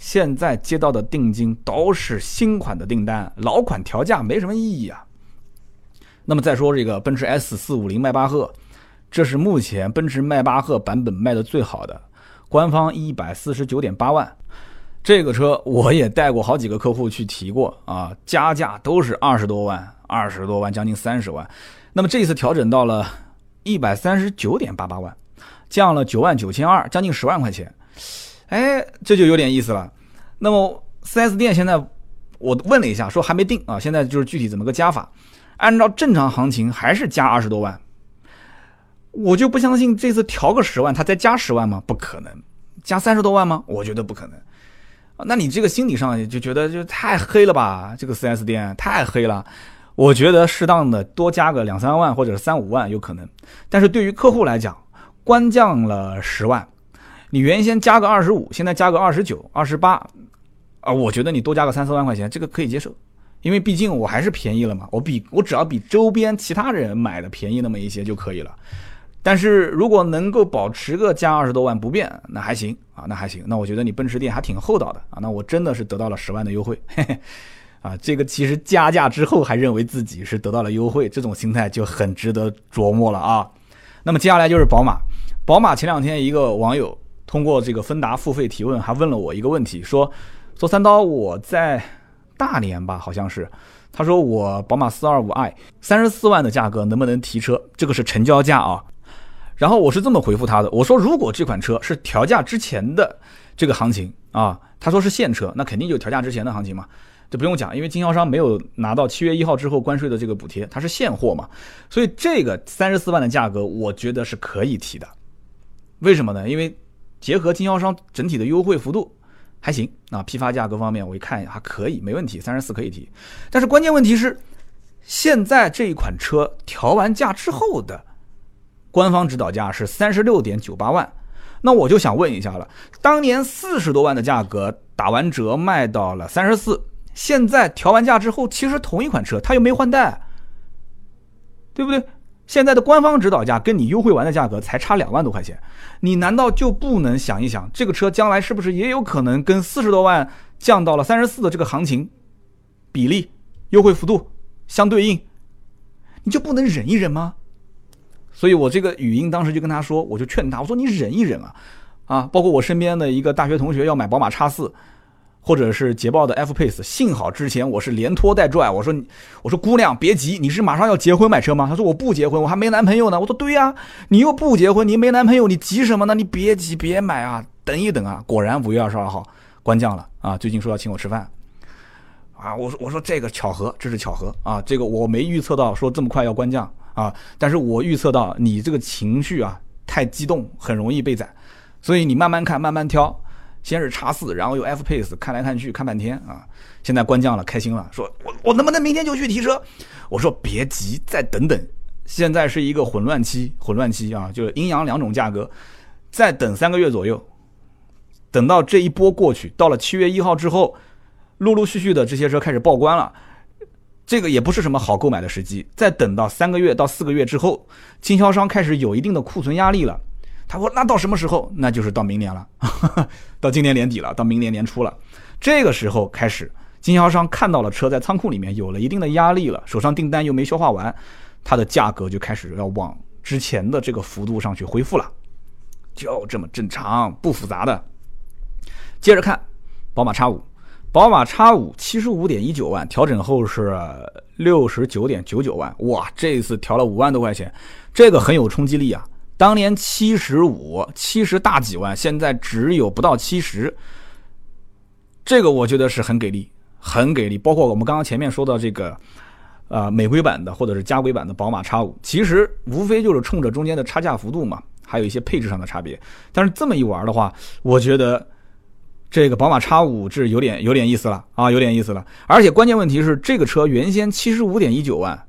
现在接到的定金都是新款的订单，老款调价没什么意义啊。那么再说这个奔驰 S450 迈巴赫，这是目前奔驰迈巴赫版本卖的最好的，官方一百四十九点八万。这个车我也带过好几个客户去提过啊，加价都是二十多万，二十多万将近三十万。那么这次调整到了一百三十九点八八万。降了九万九千二，将近十万块钱，哎，这就有点意思了。那么 4S 店现在我问了一下，说还没定啊，现在就是具体怎么个加法。按照正常行情还是加二十多万，我就不相信这次调个十万，他再加十万吗？不可能，加三十多万吗？我觉得不可能。那你这个心理上就觉得就太黑了吧？这个 4S 店太黑了。我觉得适当的多加个两三万或者三五万有可能，但是对于客户来讲。官降了十万，你原先加个二十五，现在加个二十九、二十八，啊，我觉得你多加个三四万块钱，这个可以接受，因为毕竟我还是便宜了嘛，我比我只要比周边其他人买的便宜那么一些就可以了。但是如果能够保持个加二十多万不变，那还行啊，那还行，那我觉得你奔驰店还挺厚道的啊，那我真的是得到了十万的优惠，<laughs> 嘿嘿，啊，这个其实加价之后还认为自己是得到了优惠，这种心态就很值得琢磨了啊。那么接下来就是宝马。宝马前两天一个网友通过这个芬达付费提问，还问了我一个问题，说：“做三刀，我在大连吧，好像是，他说我宝马四二五 i 三十四万的价格能不能提车？这个是成交价啊。”然后我是这么回复他的，我说：“如果这款车是调价之前的这个行情啊，他说是现车，那肯定就调价之前的行情嘛。”就不用讲，因为经销商没有拿到七月一号之后关税的这个补贴，它是现货嘛，所以这个三十四万的价格，我觉得是可以提的。为什么呢？因为结合经销商整体的优惠幅度还行啊，批发价各方面我一看还可以，没问题，三十四可以提。但是关键问题是，现在这一款车调完价之后的官方指导价是三十六点九八万，那我就想问一下了，当年四十多万的价格打完折卖到了三十四。现在调完价之后，其实同一款车，它又没换代，对不对？现在的官方指导价跟你优惠完的价格才差两万多块钱，你难道就不能想一想，这个车将来是不是也有可能跟四十多万降到了三十四的这个行情比例优惠幅度相对应？你就不能忍一忍吗？所以我这个语音当时就跟他说，我就劝他，我说你忍一忍啊，啊，包括我身边的一个大学同学要买宝马叉四。或者是捷豹的 F Pace，幸好之前我是连拖带拽，我说你，我说姑娘别急，你是马上要结婚买车吗？他说我不结婚，我还没男朋友呢。我说对呀，你又不结婚，你没男朋友，你急什么呢？你别急，别买啊，等一等啊。果然五月二十二号官降了啊，最近说要请我吃饭啊。我说我说这个巧合，这是巧合啊，这个我没预测到说这么快要官降啊，但是我预测到你这个情绪啊太激动，很容易被宰，所以你慢慢看，慢慢挑。先是叉四，然后又 F Pace，看来看去看半天啊，现在官降了，开心了，说我我能不能明天就去提车？我说别急，再等等，现在是一个混乱期，混乱期啊，就是阴阳两种价格，再等三个月左右，等到这一波过去，到了七月一号之后，陆陆续续的这些车开始报关了，这个也不是什么好购买的时机，再等到三个月到四个月之后，经销商开始有一定的库存压力了。他说：“那到什么时候？那就是到明年了，<laughs> 到今年年底了，到明年年初了。这个时候开始，经销商看到了车在仓库里面有了一定的压力了，手上订单又没消化完，它的价格就开始要往之前的这个幅度上去恢复了，就这么正常，不复杂的。接着看，宝马叉五，宝马叉五七十五点一九万，调整后是六十九点九九万，哇，这一次调了五万多块钱，这个很有冲击力啊。”当年七十五、七十大几万，现在只有不到七十，这个我觉得是很给力，很给力。包括我们刚刚前面说到这个，呃，美规版的或者是加规版的宝马 X 五，其实无非就是冲着中间的差价幅度嘛，还有一些配置上的差别。但是这么一玩的话，我觉得这个宝马 X 五这有点有点意思了啊，有点意思了。而且关键问题是，这个车原先七十五点一九万，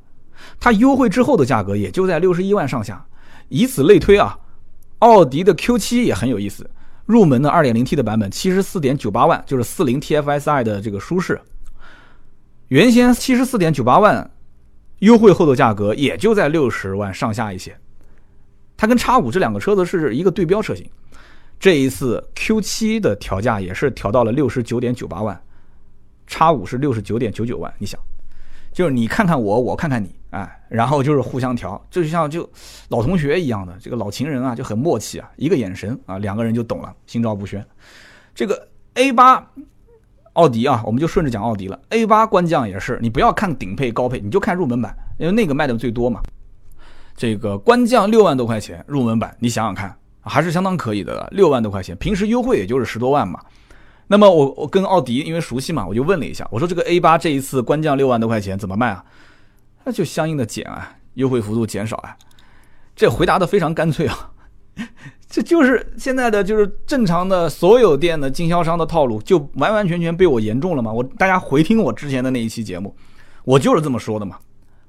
它优惠之后的价格也就在六十一万上下。以此类推啊，奥迪的 Q7 也很有意思，入门的 2.0T 的版本七十四点九八万，就是四零 TFSI 的这个舒适。原先七十四点九八万，优惠后的价格也就在六十万上下一些。它跟叉五这两个车子是一个对标车型，这一次 Q7 的调价也是调到了六十九点九八万，叉五是六十九点九九万，你想？就是你看看我，我看看你，哎，然后就是互相调，就像就老同学一样的这个老情人啊，就很默契啊，一个眼神啊，两个人就懂了，心照不宣。这个 A 八奥迪啊，我们就顺着讲奥迪了。A 八官降也是，你不要看顶配高配，你就看入门版，因为那个卖的最多嘛。这个官降六万多块钱入门版，你想想看，还是相当可以的，六万多块钱，平时优惠也就是十多万嘛。那么我我跟奥迪因为熟悉嘛，我就问了一下，我说这个 A 八这一次官降六万多块钱怎么卖啊？那就相应的减啊，优惠幅度减少啊。这回答的非常干脆啊，<laughs> 这就是现在的就是正常的所有店的经销商的套路，就完完全全被我言中了嘛。我大家回听我之前的那一期节目，我就是这么说的嘛，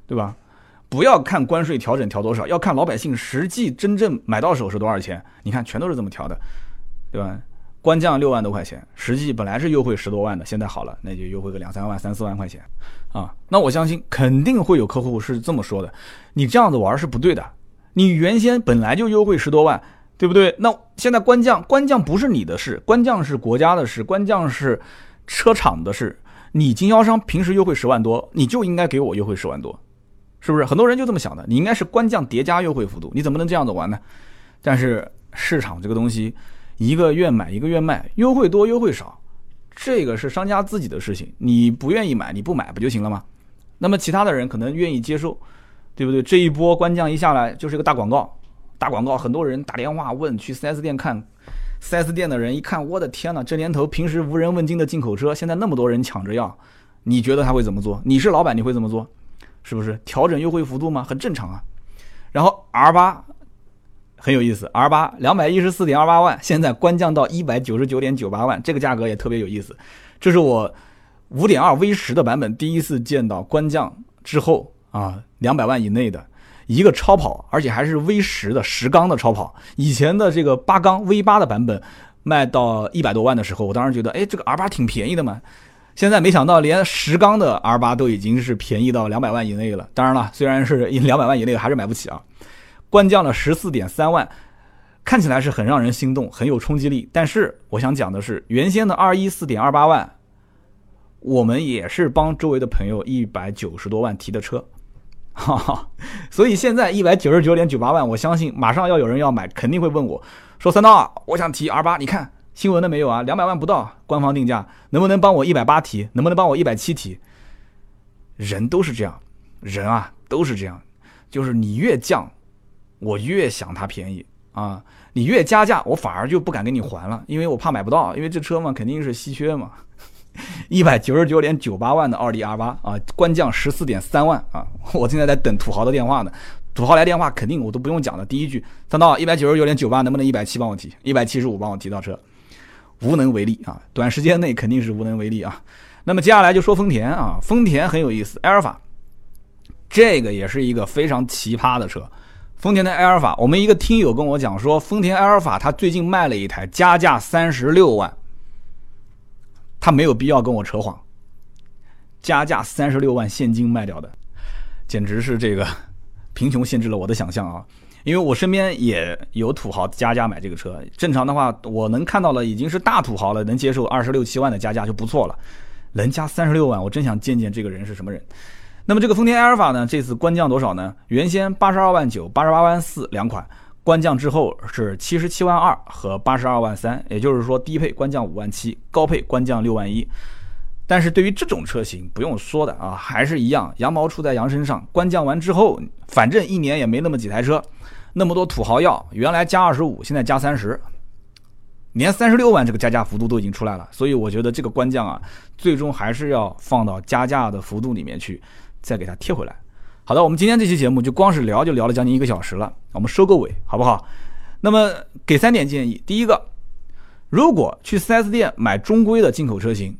对吧？不要看关税调整调多少，要看老百姓实际真正买到手是多少钱。你看全都是这么调的，对吧？官降六万多块钱，实际本来是优惠十多万的，现在好了，那就优惠个两三万、三四万块钱，啊，那我相信肯定会有客户是这么说的，你这样子玩是不对的，你原先本来就优惠十多万，对不对？那现在官降，官降不是你的事，官降是国家的事，官降是车厂的事，你经销商平时优惠十万多，你就应该给我优惠十万多，是不是？很多人就这么想的，你应该是官降叠加优惠幅度，你怎么能这样子玩呢？但是市场这个东西。一个月买一个月卖，优惠多优惠少，这个是商家自己的事情。你不愿意买，你不买不就行了吗？那么其他的人可能愿意接受，对不对？这一波官降一下来就是个大广告，大广告，很多人打电话问去 4S 店看，4S 店的人一看，我的天哪，这年头平时无人问津的进口车，现在那么多人抢着要，你觉得他会怎么做？你是老板你会怎么做？是不是调整优惠幅度吗？很正常啊。然后 R 八。很有意思，R 八两百一十四点二八万，现在官降到一百九十九点九八万，这个价格也特别有意思。这是我五点二 V 十的版本第一次见到官降之后啊，两百万以内的一个超跑，而且还是 V 十的十缸的超跑。以前的这个八缸 V 八的版本卖到一百多万的时候，我当时觉得，哎，这个 R 八挺便宜的嘛。现在没想到连十缸的 R 八都已经是便宜到两百万以内了。当然了，虽然是两百万以内还是买不起啊，官降了十四点三万，看起来是很让人心动，很有冲击力。但是我想讲的是，原先的二一四点二八万，我们也是帮周围的朋友一百九十多万提的车，哈哈。所以现在一百九十九点九八万，我相信马上要有人要买，肯定会问我说：“三刀，我想提 R 八，你看。”新闻的没有啊？两百万不到，官方定价能不能帮我一百八提？能不能帮我一百七提？人都是这样，人啊都是这样，就是你越降，我越想它便宜啊；你越加价，我反而就不敢给你还了，因为我怕买不到，因为这车嘛肯定是稀缺嘛。一百九十九点九八万的奥迪 R 八啊，官降十四点三万啊！我现在在等土豪的电话呢，土豪来电话肯定我都不用讲了，第一句三刀一百九十九点九八，能不能一百七帮我提？一百七十五帮我提到车。无能为力啊，短时间内肯定是无能为力啊。那么接下来就说丰田啊，丰田很有意思，埃尔法，这个也是一个非常奇葩的车。丰田的埃尔法，我们一个听友跟我讲说，丰田埃尔法他最近卖了一台，加价三十六万，他没有必要跟我扯谎，加价三十六万现金卖掉的，简直是这个 <laughs> 贫穷限制了我的想象啊。因为我身边也有土豪加价买这个车，正常的话，我能看到了已经是大土豪了，能接受二十六七万的加价就不错了，能加三十六万，我真想见见这个人是什么人。那么这个丰田埃尔法呢，这次官降多少呢？原先八十二万九、八十八万四两款，官降之后是七十七万二和八十二万三，也就是说低配官降五万七，高配官降六万一。但是对于这种车型，不用说的啊，还是一样，羊毛出在羊身上。官降完之后，反正一年也没那么几台车。那么多土豪要，原来加二十五，现在加三十，连三十六万这个加价幅度都已经出来了，所以我觉得这个官降啊，最终还是要放到加价的幅度里面去，再给它贴回来。好的，我们今天这期节目就光是聊就聊了将近一个小时了，我们收个尾好不好？那么给三点建议，第一个，如果去 4S 店买中规的进口车型，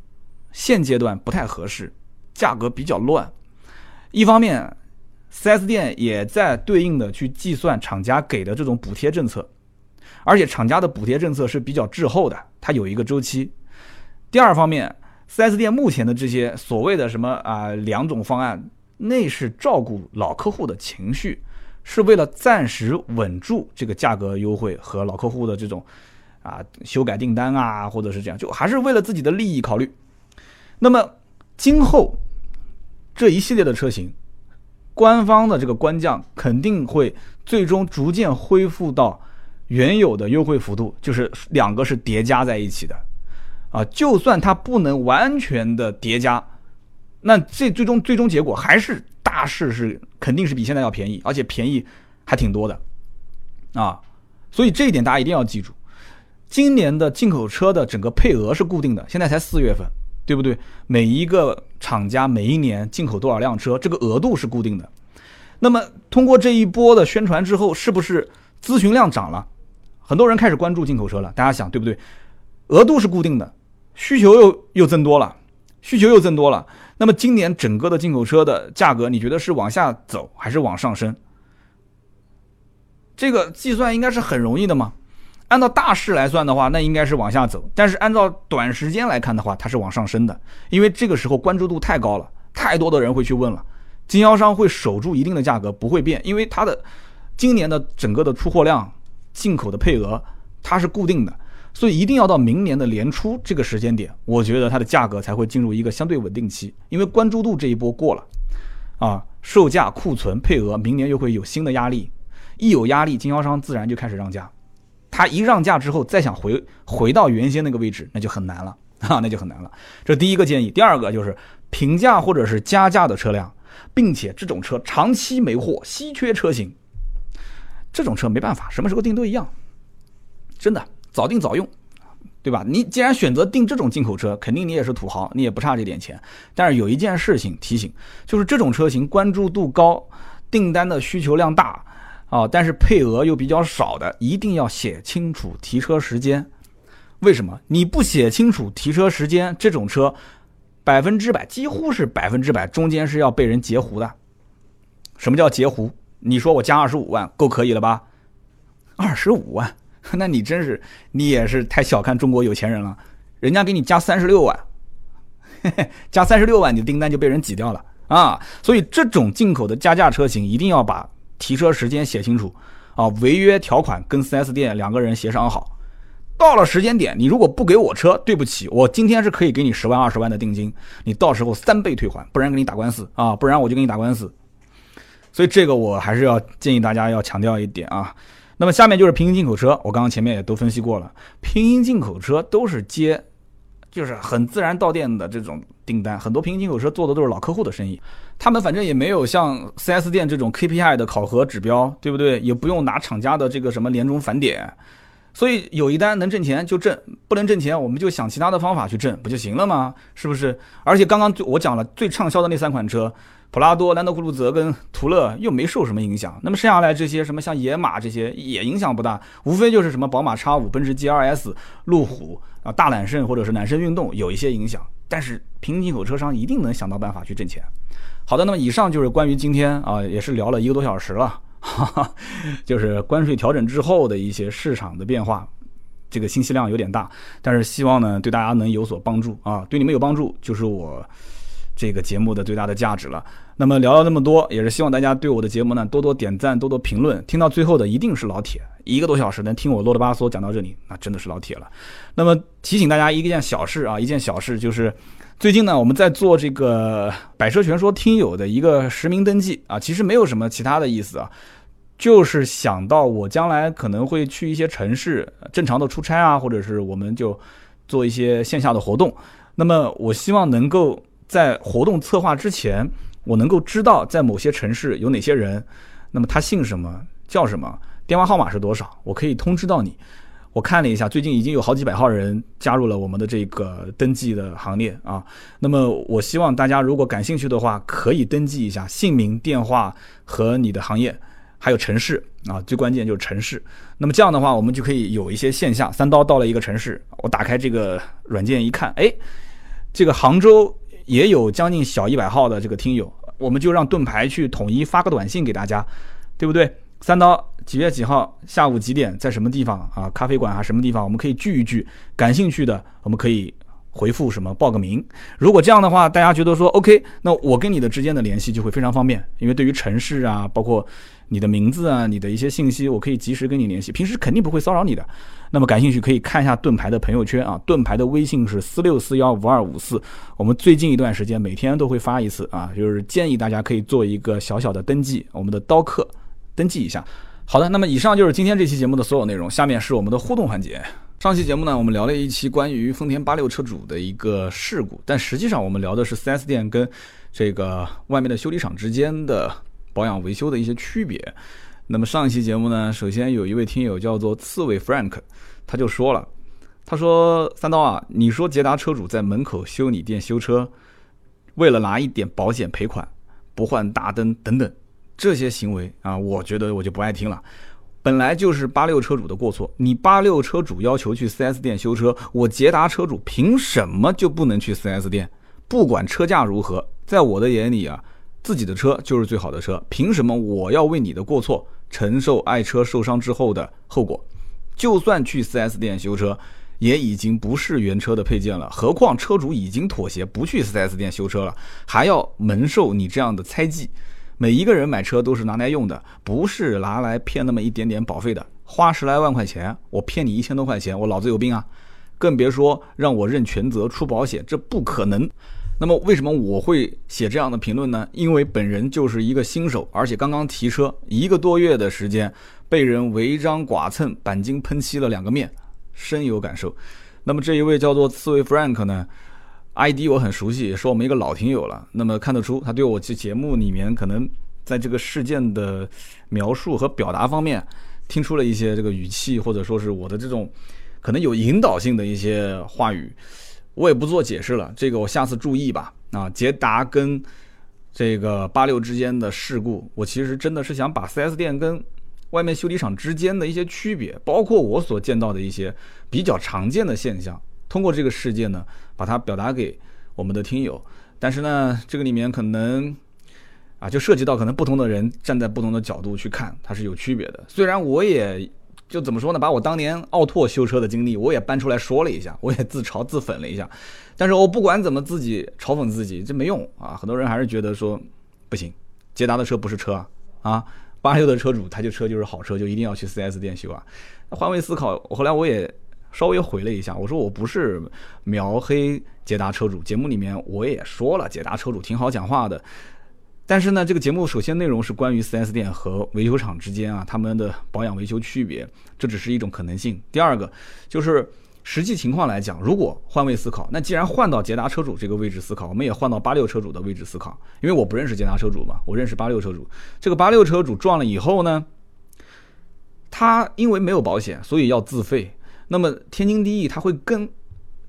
现阶段不太合适，价格比较乱，一方面。4S 店也在对应的去计算厂家给的这种补贴政策，而且厂家的补贴政策是比较滞后的，它有一个周期。第二方面，4S 店目前的这些所谓的什么啊两种方案，那是照顾老客户的情绪，是为了暂时稳住这个价格优惠和老客户的这种啊修改订单啊，或者是这样，就还是为了自己的利益考虑。那么今后这一系列的车型。官方的这个官降肯定会最终逐渐恢复到原有的优惠幅度，就是两个是叠加在一起的，啊，就算它不能完全的叠加，那这最终最终结果还是大势是肯定是比现在要便宜，而且便宜还挺多的，啊，所以这一点大家一定要记住，今年的进口车的整个配额是固定的，现在才四月份。对不对？每一个厂家每一年进口多少辆车，这个额度是固定的。那么通过这一波的宣传之后，是不是咨询量涨了？很多人开始关注进口车了。大家想对不对？额度是固定的，需求又又增多了，需求又增多了。那么今年整个的进口车的价格，你觉得是往下走还是往上升？这个计算应该是很容易的嘛。按照大势来算的话，那应该是往下走；但是按照短时间来看的话，它是往上升的，因为这个时候关注度太高了，太多的人会去问了，经销商会守住一定的价格不会变，因为它的今年的整个的出货量、进口的配额它是固定的，所以一定要到明年的年初这个时间点，我觉得它的价格才会进入一个相对稳定期，因为关注度这一波过了，啊，售价、库存、配额，明年又会有新的压力，一有压力，经销商自然就开始让价。他一让价之后，再想回回到原先那个位置，那就很难了啊，<laughs> 那就很难了。这第一个建议。第二个就是平价或者是加价的车辆，并且这种车长期没货、稀缺车型，这种车没办法，什么时候订都一样，真的早订早用，对吧？你既然选择订这种进口车，肯定你也是土豪，你也不差这点钱。但是有一件事情提醒，就是这种车型关注度高，订单的需求量大。啊，但是配额又比较少的，一定要写清楚提车时间。为什么？你不写清楚提车时间，这种车百分之百，几乎是百分之百，中间是要被人截胡的。什么叫截胡？你说我加二十五万够可以了吧？二十五万，<laughs> 那你真是你也是太小看中国有钱人了。人家给你加三十六万，<laughs> 加三十六万，你的订单就被人挤掉了啊！所以这种进口的加价车型，一定要把提车时间写清楚啊，违约条款跟 4S 店两个人协商好。到了时间点，你如果不给我车，对不起，我今天是可以给你十万、二十万的定金，你到时候三倍退还，不然给你打官司啊，不然我就给你打官司。所以这个我还是要建议大家要强调一点啊。那么下面就是平行进口车，我刚刚前面也都分析过了，平行进口车都是接，就是很自然到店的这种订单，很多平行进口车做的都是老客户的生意，他们反正也没有像 4S 店这种 KPI 的考核指标，对不对？也不用拿厂家的这个什么年终返点。所以有一单能挣钱就挣，不能挣钱我们就想其他的方法去挣，不就行了吗？是不是？而且刚刚我讲了最畅销的那三款车，普拉多、兰德酷路泽跟途乐又没受什么影响。那么剩下来这些什么像野马这些也影响不大，无非就是什么宝马 X5、奔驰 G2S、路虎啊、大揽胜或者是揽胜运动有一些影响。但是平行进口车商一定能想到办法去挣钱。好的，那么以上就是关于今天啊，也是聊了一个多小时了。哈哈，就是关税调整之后的一些市场的变化，这个信息量有点大，但是希望呢对大家能有所帮助啊，对你们有帮助就是我这个节目的最大的价值了。那么聊了那么多，也是希望大家对我的节目呢多多点赞，多多评论。听到最后的一定是老铁，一个多小时能听我啰里吧嗦讲到这里，那真的是老铁了。那么提醒大家一件小事啊，一件小事就是。最近呢，我们在做这个百车全说听友的一个实名登记啊，其实没有什么其他的意思啊，就是想到我将来可能会去一些城市正常的出差啊，或者是我们就做一些线下的活动，那么我希望能够在活动策划之前，我能够知道在某些城市有哪些人，那么他姓什么叫什么，电话号码是多少，我可以通知到你。我看了一下，最近已经有好几百号人加入了我们的这个登记的行列啊。那么，我希望大家如果感兴趣的话，可以登记一下姓名、电话和你的行业，还有城市啊。最关键就是城市。那么这样的话，我们就可以有一些线下。三刀到了一个城市，我打开这个软件一看，哎，这个杭州也有将近小一百号的这个听友，我们就让盾牌去统一发个短信给大家，对不对？三刀几月几号下午几点在什么地方啊？咖啡馆啊什么地方？我们可以聚一聚。感兴趣的，我们可以回复什么报个名。如果这样的话，大家觉得说 OK，那我跟你的之间的联系就会非常方便。因为对于城市啊，包括你的名字啊，你的一些信息，我可以及时跟你联系。平时肯定不会骚扰你的。那么感兴趣可以看一下盾牌的朋友圈啊，盾牌的微信是四六四幺五二五四。我们最近一段时间每天都会发一次啊，就是建议大家可以做一个小小的登记，我们的刀客。登记一下，好的，那么以上就是今天这期节目的所有内容。下面是我们的互动环节。上期节目呢，我们聊了一期关于丰田八六车主的一个事故，但实际上我们聊的是 4S 店跟这个外面的修理厂之间的保养维修的一些区别。那么上一期节目呢，首先有一位听友叫做刺猬 Frank，他就说了，他说三刀啊，你说捷达车主在门口修理店修车，为了拿一点保险赔款，不换大灯等等。这些行为啊，我觉得我就不爱听了。本来就是八六车主的过错，你八六车主要求去 4S 店修车，我捷达车主凭什么就不能去 4S 店？不管车价如何，在我的眼里啊，自己的车就是最好的车，凭什么我要为你的过错承受爱车受伤之后的后果？就算去 4S 店修车，也已经不是原车的配件了。何况车主已经妥协不去 4S 店修车了，还要蒙受你这样的猜忌？每一个人买车都是拿来用的，不是拿来骗那么一点点保费的。花十来万块钱，我骗你一千多块钱，我脑子有病啊！更别说让我认全责出保险，这不可能。那么为什么我会写这样的评论呢？因为本人就是一个新手，而且刚刚提车一个多月的时间，被人违章剐蹭、钣金喷漆了两个面，深有感受。那么这一位叫做刺猬 Frank 呢？ID 我很熟悉，也是我们一个老听友了。那么看得出，他对我这节目里面可能在这个事件的描述和表达方面，听出了一些这个语气，或者说是我的这种可能有引导性的一些话语。我也不做解释了，这个我下次注意吧。啊，捷达跟这个八六之间的事故，我其实真的是想把 4S 店跟外面修理厂之间的一些区别，包括我所见到的一些比较常见的现象。通过这个事件呢，把它表达给我们的听友，但是呢，这个里面可能啊，就涉及到可能不同的人站在不同的角度去看，它是有区别的。虽然我也就怎么说呢？把我当年奥拓修车的经历，我也搬出来说了一下，我也自嘲自讽了一下。但是我不管怎么自己嘲讽自己，这没用啊！很多人还是觉得说不行，捷达的车不是车啊啊！八六的车主，他就车就是好车，就一定要去 4S 店修啊。换位思考，后来我也稍微回了一下，我说我不是描黑捷达车主，节目里面我也说了，捷达车主挺好讲话的。但是呢，这个节目首先内容是关于 4S 店和维修厂之间啊，他们的保养维修区别，这只是一种可能性。第二个就是实际情况来讲，如果换位思考，那既然换到捷达车主这个位置思考，我们也换到八六车主的位置思考，因为我不认识捷达车主嘛，我认识八六车主。这个八六车主撞了以后呢，他因为没有保险，所以要自费。那么天经地义，他会跟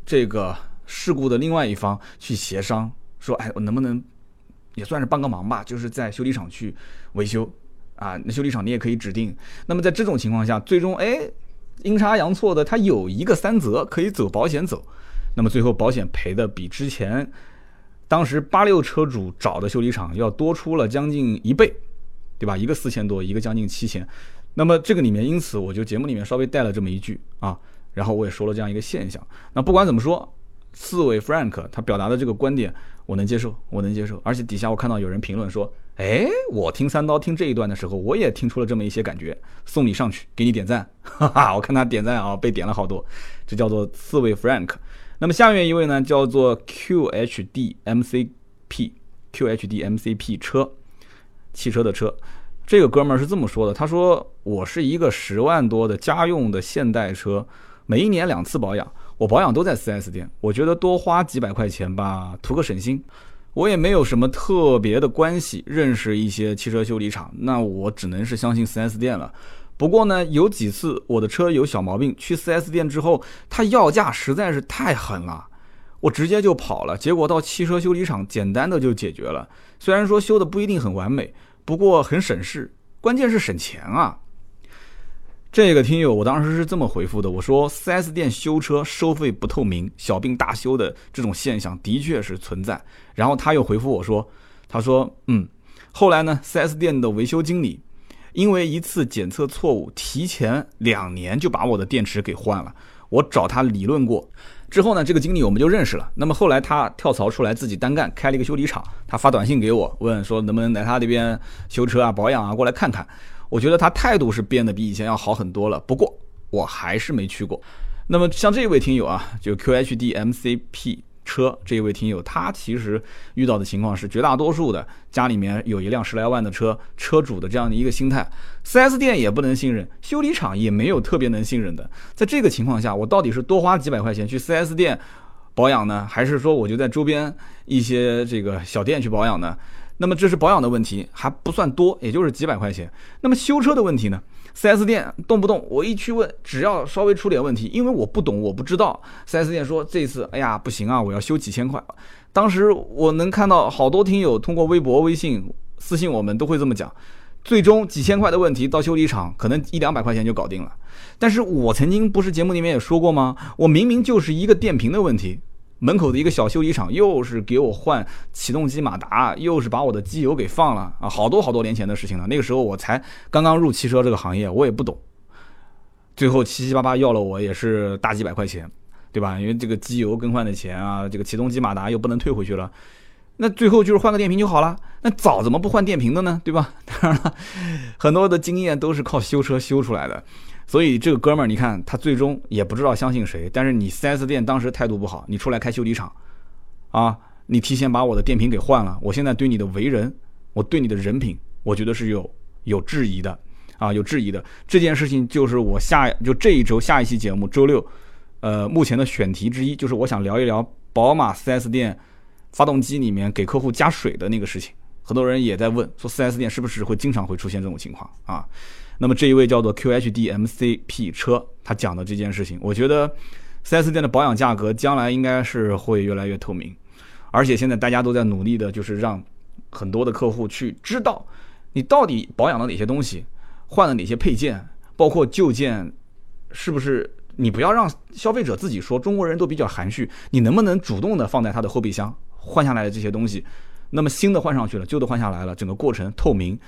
这个事故的另外一方去协商，说，哎，我能不能？也算是帮个忙吧，就是在修理厂去维修，啊，那修理厂你也可以指定。那么在这种情况下，最终哎，阴差阳错的，他有一个三责可以走保险走，那么最后保险赔的比之前当时八六车主找的修理厂要多出了将近一倍，对吧？一个四千多，一个将近七千。那么这个里面，因此我就节目里面稍微带了这么一句啊，然后我也说了这样一个现象。那不管怎么说。刺猬 Frank 他表达的这个观点，我能接受，我能接受。而且底下我看到有人评论说：“哎，我听三刀听这一段的时候，我也听出了这么一些感觉。”送你上去，给你点赞，哈哈，我看他点赞啊，被点了好多。这叫做四位 Frank。那么下面一位呢，叫做 QHDMCP，QHDMCP 车，汽车的车。这个哥们儿是这么说的，他说：“我是一个十万多的家用的现代车，每一年两次保养。”我保养都在 4S 店，我觉得多花几百块钱吧，图个省心。我也没有什么特别的关系，认识一些汽车修理厂，那我只能是相信 4S 店了。不过呢，有几次我的车有小毛病，去 4S 店之后，他要价实在是太狠了，我直接就跑了。结果到汽车修理厂，简单的就解决了。虽然说修的不一定很完美，不过很省事，关键是省钱啊。这个听友，我当时是这么回复的：我说四 S 店修车收费不透明，小病大修的这种现象的确是存在。然后他又回复我说：“他说，嗯，后来呢四 S 店的维修经理因为一次检测错误，提前两年就把我的电池给换了。我找他理论过，之后呢，这个经理我们就认识了。那么后来他跳槽出来自己单干，开了一个修理厂。他发短信给我，问说能不能来他那边修车啊、保养啊，过来看看。”我觉得他态度是变得比以前要好很多了，不过我还是没去过。那么像这位听友啊，就 QHD MCP 车这一位听友，他其实遇到的情况是，绝大多数的家里面有一辆十来万的车，车主的这样的一个心态，4S 店也不能信任，修理厂也没有特别能信任的。在这个情况下，我到底是多花几百块钱去 4S 店保养呢，还是说我就在周边一些这个小店去保养呢？那么这是保养的问题，还不算多，也就是几百块钱。那么修车的问题呢？4S 店动不动我一去问，只要稍微出点问题，因为我不懂，我不知道。4S 店说这次，哎呀，不行啊，我要修几千块。当时我能看到好多听友通过微博、微信私信我们，都会这么讲。最终几千块的问题到修理厂，可能一两百块钱就搞定了。但是我曾经不是节目里面也说过吗？我明明就是一个电瓶的问题。门口的一个小修理厂，又是给我换启动机马达，又是把我的机油给放了啊！好多好多年前的事情了，那个时候我才刚刚入汽车这个行业，我也不懂。最后七七八八要了我也是大几百块钱，对吧？因为这个机油更换的钱啊，这个启动机马达又不能退回去了，那最后就是换个电瓶就好了。那早怎么不换电瓶的呢？对吧？当然了，很多的经验都是靠修车修出来的。所以这个哥们儿，你看他最终也不知道相信谁。但是你 4S 店当时态度不好，你出来开修理厂，啊，你提前把我的电瓶给换了。我现在对你的为人，我对你的人品，我觉得是有有质疑的，啊，有质疑的。这件事情就是我下就这一周下一期节目周六，呃，目前的选题之一，就是我想聊一聊宝马 4S 店发动机里面给客户加水的那个事情。很多人也在问，说 4S 店是不是会经常会出现这种情况啊？那么这一位叫做 QHDMCP 车，他讲的这件事情，我觉得 4S 店的保养价格将来应该是会越来越透明，而且现在大家都在努力的，就是让很多的客户去知道你到底保养了哪些东西，换了哪些配件，包括旧件是不是你不要让消费者自己说，中国人都比较含蓄，你能不能主动的放在他的后备箱换下来的这些东西，那么新的换上去了，旧的换下来了，整个过程透明。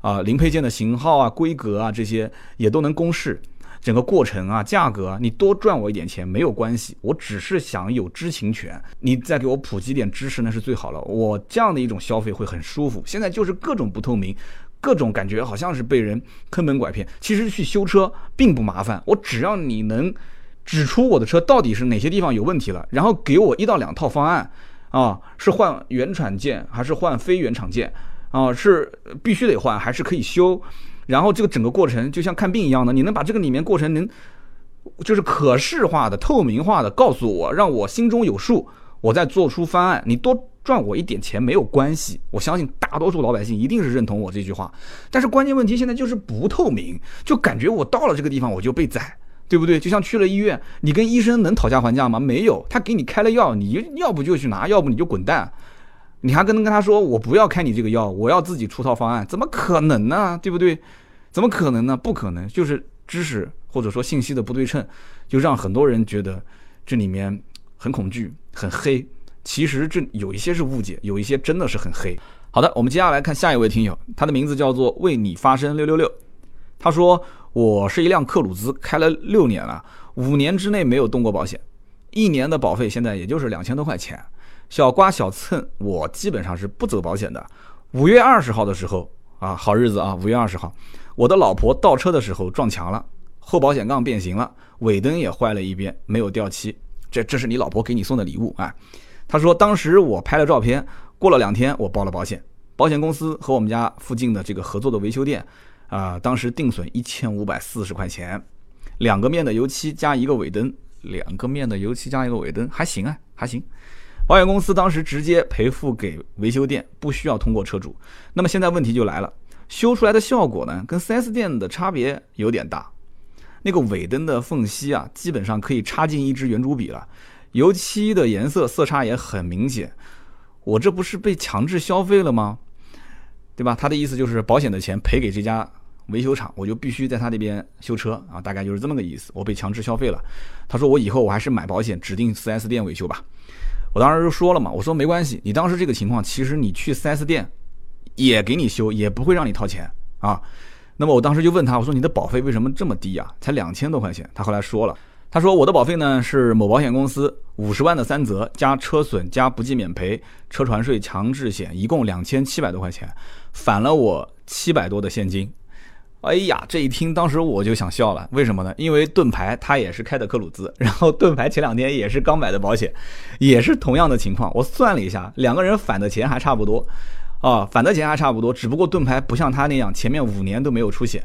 啊，零配件的型号啊、规格啊这些也都能公示。整个过程啊，价格啊，你多赚我一点钱没有关系，我只是想有知情权，你再给我普及点知识那是最好了。我这样的一种消费会很舒服。现在就是各种不透明，各种感觉好像是被人坑蒙拐骗。其实去修车并不麻烦，我只要你能指出我的车到底是哪些地方有问题了，然后给我一到两套方案，啊，是换原厂件还是换非原厂件，啊，是必须得换还是可以修。然后这个整个过程就像看病一样的，你能把这个里面过程能，就是可视化的、透明化的告诉我，让我心中有数，我再做出方案。你多赚我一点钱没有关系，我相信大多数老百姓一定是认同我这句话。但是关键问题现在就是不透明，就感觉我到了这个地方我就被宰，对不对？就像去了医院，你跟医生能讨价还价吗？没有，他给你开了药，你要不就去拿，要不你就滚蛋。你还跟跟他说我不要开你这个药，我要自己出套方案，怎么可能呢？对不对？怎么可能呢？不可能，就是知识或者说信息的不对称，就让很多人觉得这里面很恐惧、很黑。其实这有一些是误解，有一些真的是很黑。好的，我们接下来看下一位听友，他的名字叫做为你发声六六六。他说：“我是一辆克鲁兹，开了六年了，五年之内没有动过保险，一年的保费现在也就是两千多块钱。”小刮小蹭，我基本上是不走保险的。五月二十号的时候啊，好日子啊，五月二十号，我的老婆倒车的时候撞墙了，后保险杠变形了，尾灯也坏了一边，没有掉漆。这这是你老婆给你送的礼物啊？他说当时我拍了照片，过了两天我报了保险，保险公司和我们家附近的这个合作的维修店啊，当时定损一千五百四十块钱，两个面的油漆加一个尾灯，两个面的油漆加一个尾灯还行啊，还行。保险公司当时直接赔付给维修店，不需要通过车主。那么现在问题就来了，修出来的效果呢，跟 4S 店的差别有点大。那个尾灯的缝隙啊，基本上可以插进一支圆珠笔了。油漆的颜色色差也很明显。我这不是被强制消费了吗？对吧？他的意思就是保险的钱赔给这家维修厂，我就必须在他那边修车啊，大概就是这么个意思。我被强制消费了。他说我以后我还是买保险，指定 4S 店维修吧。我当时就说了嘛，我说没关系，你当时这个情况，其实你去 4S 店也给你修，也不会让你掏钱啊。那么我当时就问他，我说你的保费为什么这么低啊？才两千多块钱。他后来说了，他说我的保费呢是某保险公司五十万的三责加车损加不计免赔车船税强制险，一共两千七百多块钱，返了我七百多的现金。哎呀，这一听，当时我就想笑了。为什么呢？因为盾牌他也是开的克鲁兹，然后盾牌前两天也是刚买的保险，也是同样的情况。我算了一下，两个人返的钱还差不多，啊，返的钱还差不多。只不过盾牌不像他那样，前面五年都没有出险。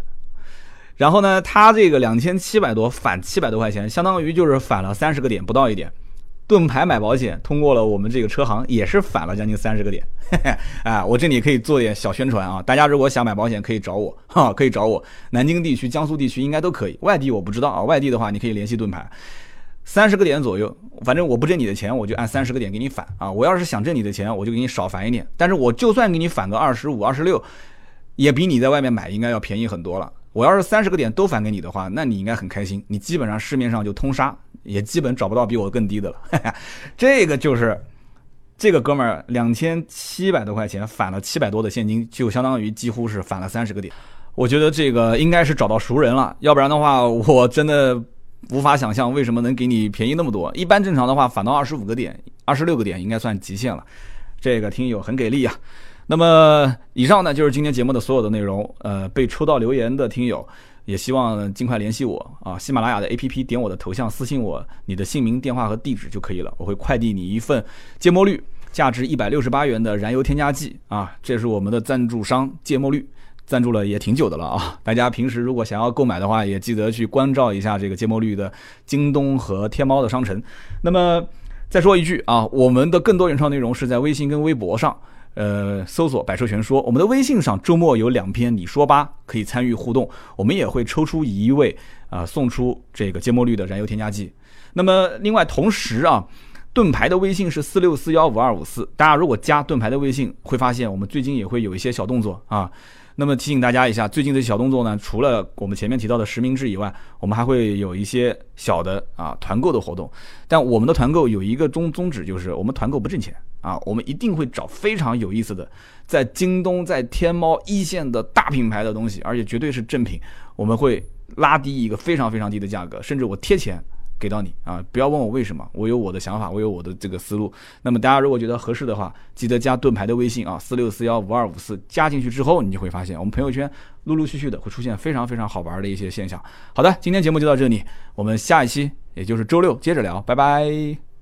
然后呢，他这个两千七百多返七百多块钱，相当于就是返了三十个点不到一点。盾牌买保险通过了我们这个车行，也是返了将近三十个点。哎，<laughs> 我这里可以做点小宣传啊！大家如果想买保险，可以找我 <laughs> 哈，可以找我。南京地区、江苏地区应该都可以，外地我不知道啊。外地的话，你可以联系盾牌，三十个点左右，反正我不挣你的钱，我就按三十个点给你返啊。我要是想挣你的钱，我就给你少返一点。但是我就算给你返个二十五、二十六，也比你在外面买应该要便宜很多了。我要是三十个点都返给你的话，那你应该很开心。你基本上市面上就通杀，也基本找不到比我更低的了。<laughs> 这个就是这个哥们儿两千七百多块钱返了七百多的现金，就相当于几乎是返了三十个点。我觉得这个应该是找到熟人了，要不然的话，我真的无法想象为什么能给你便宜那么多。一般正常的话，返到二十五个点、二十六个点应该算极限了。这个听友很给力啊！那么以上呢就是今天节目的所有的内容。呃，被抽到留言的听友，也希望尽快联系我啊。喜马拉雅的 APP 点我的头像私信我你的姓名、电话和地址就可以了，我会快递你一份芥末绿价值一百六十八元的燃油添加剂啊。这是我们的赞助商芥末绿，赞助了也挺久的了啊。<laughs> 大家平时如果想要购买的话，也记得去关照一下这个芥末绿的京东和天猫的商城。那么再说一句啊，我们的更多原创内容是在微信跟微博上。呃，搜索“百车全说”，我们的微信上周末有两篇你说吧，可以参与互动，我们也会抽出一位啊，送出这个芥末绿的燃油添加剂。那么，另外同时啊，盾牌的微信是四六四幺五二五四，大家如果加盾牌的微信，会发现我们最近也会有一些小动作啊。那么提醒大家一下，最近的小动作呢，除了我们前面提到的实名制以外，我们还会有一些小的啊团购的活动。但我们的团购有一个宗宗旨，就是我们团购不挣钱啊，我们一定会找非常有意思的，在京东、在天猫一线的大品牌的东西，而且绝对是正品，我们会拉低一个非常非常低的价格，甚至我贴钱给到你啊！不要问我为什么，我有我的想法，我有我的这个思路。那么大家如果觉得合适的话，记得加盾牌的微信啊，四六四幺五二五四，加进去之后，你就会发现我们朋友圈陆陆续续的会出现非常非常好玩的一些现象。好的，今天节目就到这里，我们下一期也就是周六接着聊，拜拜。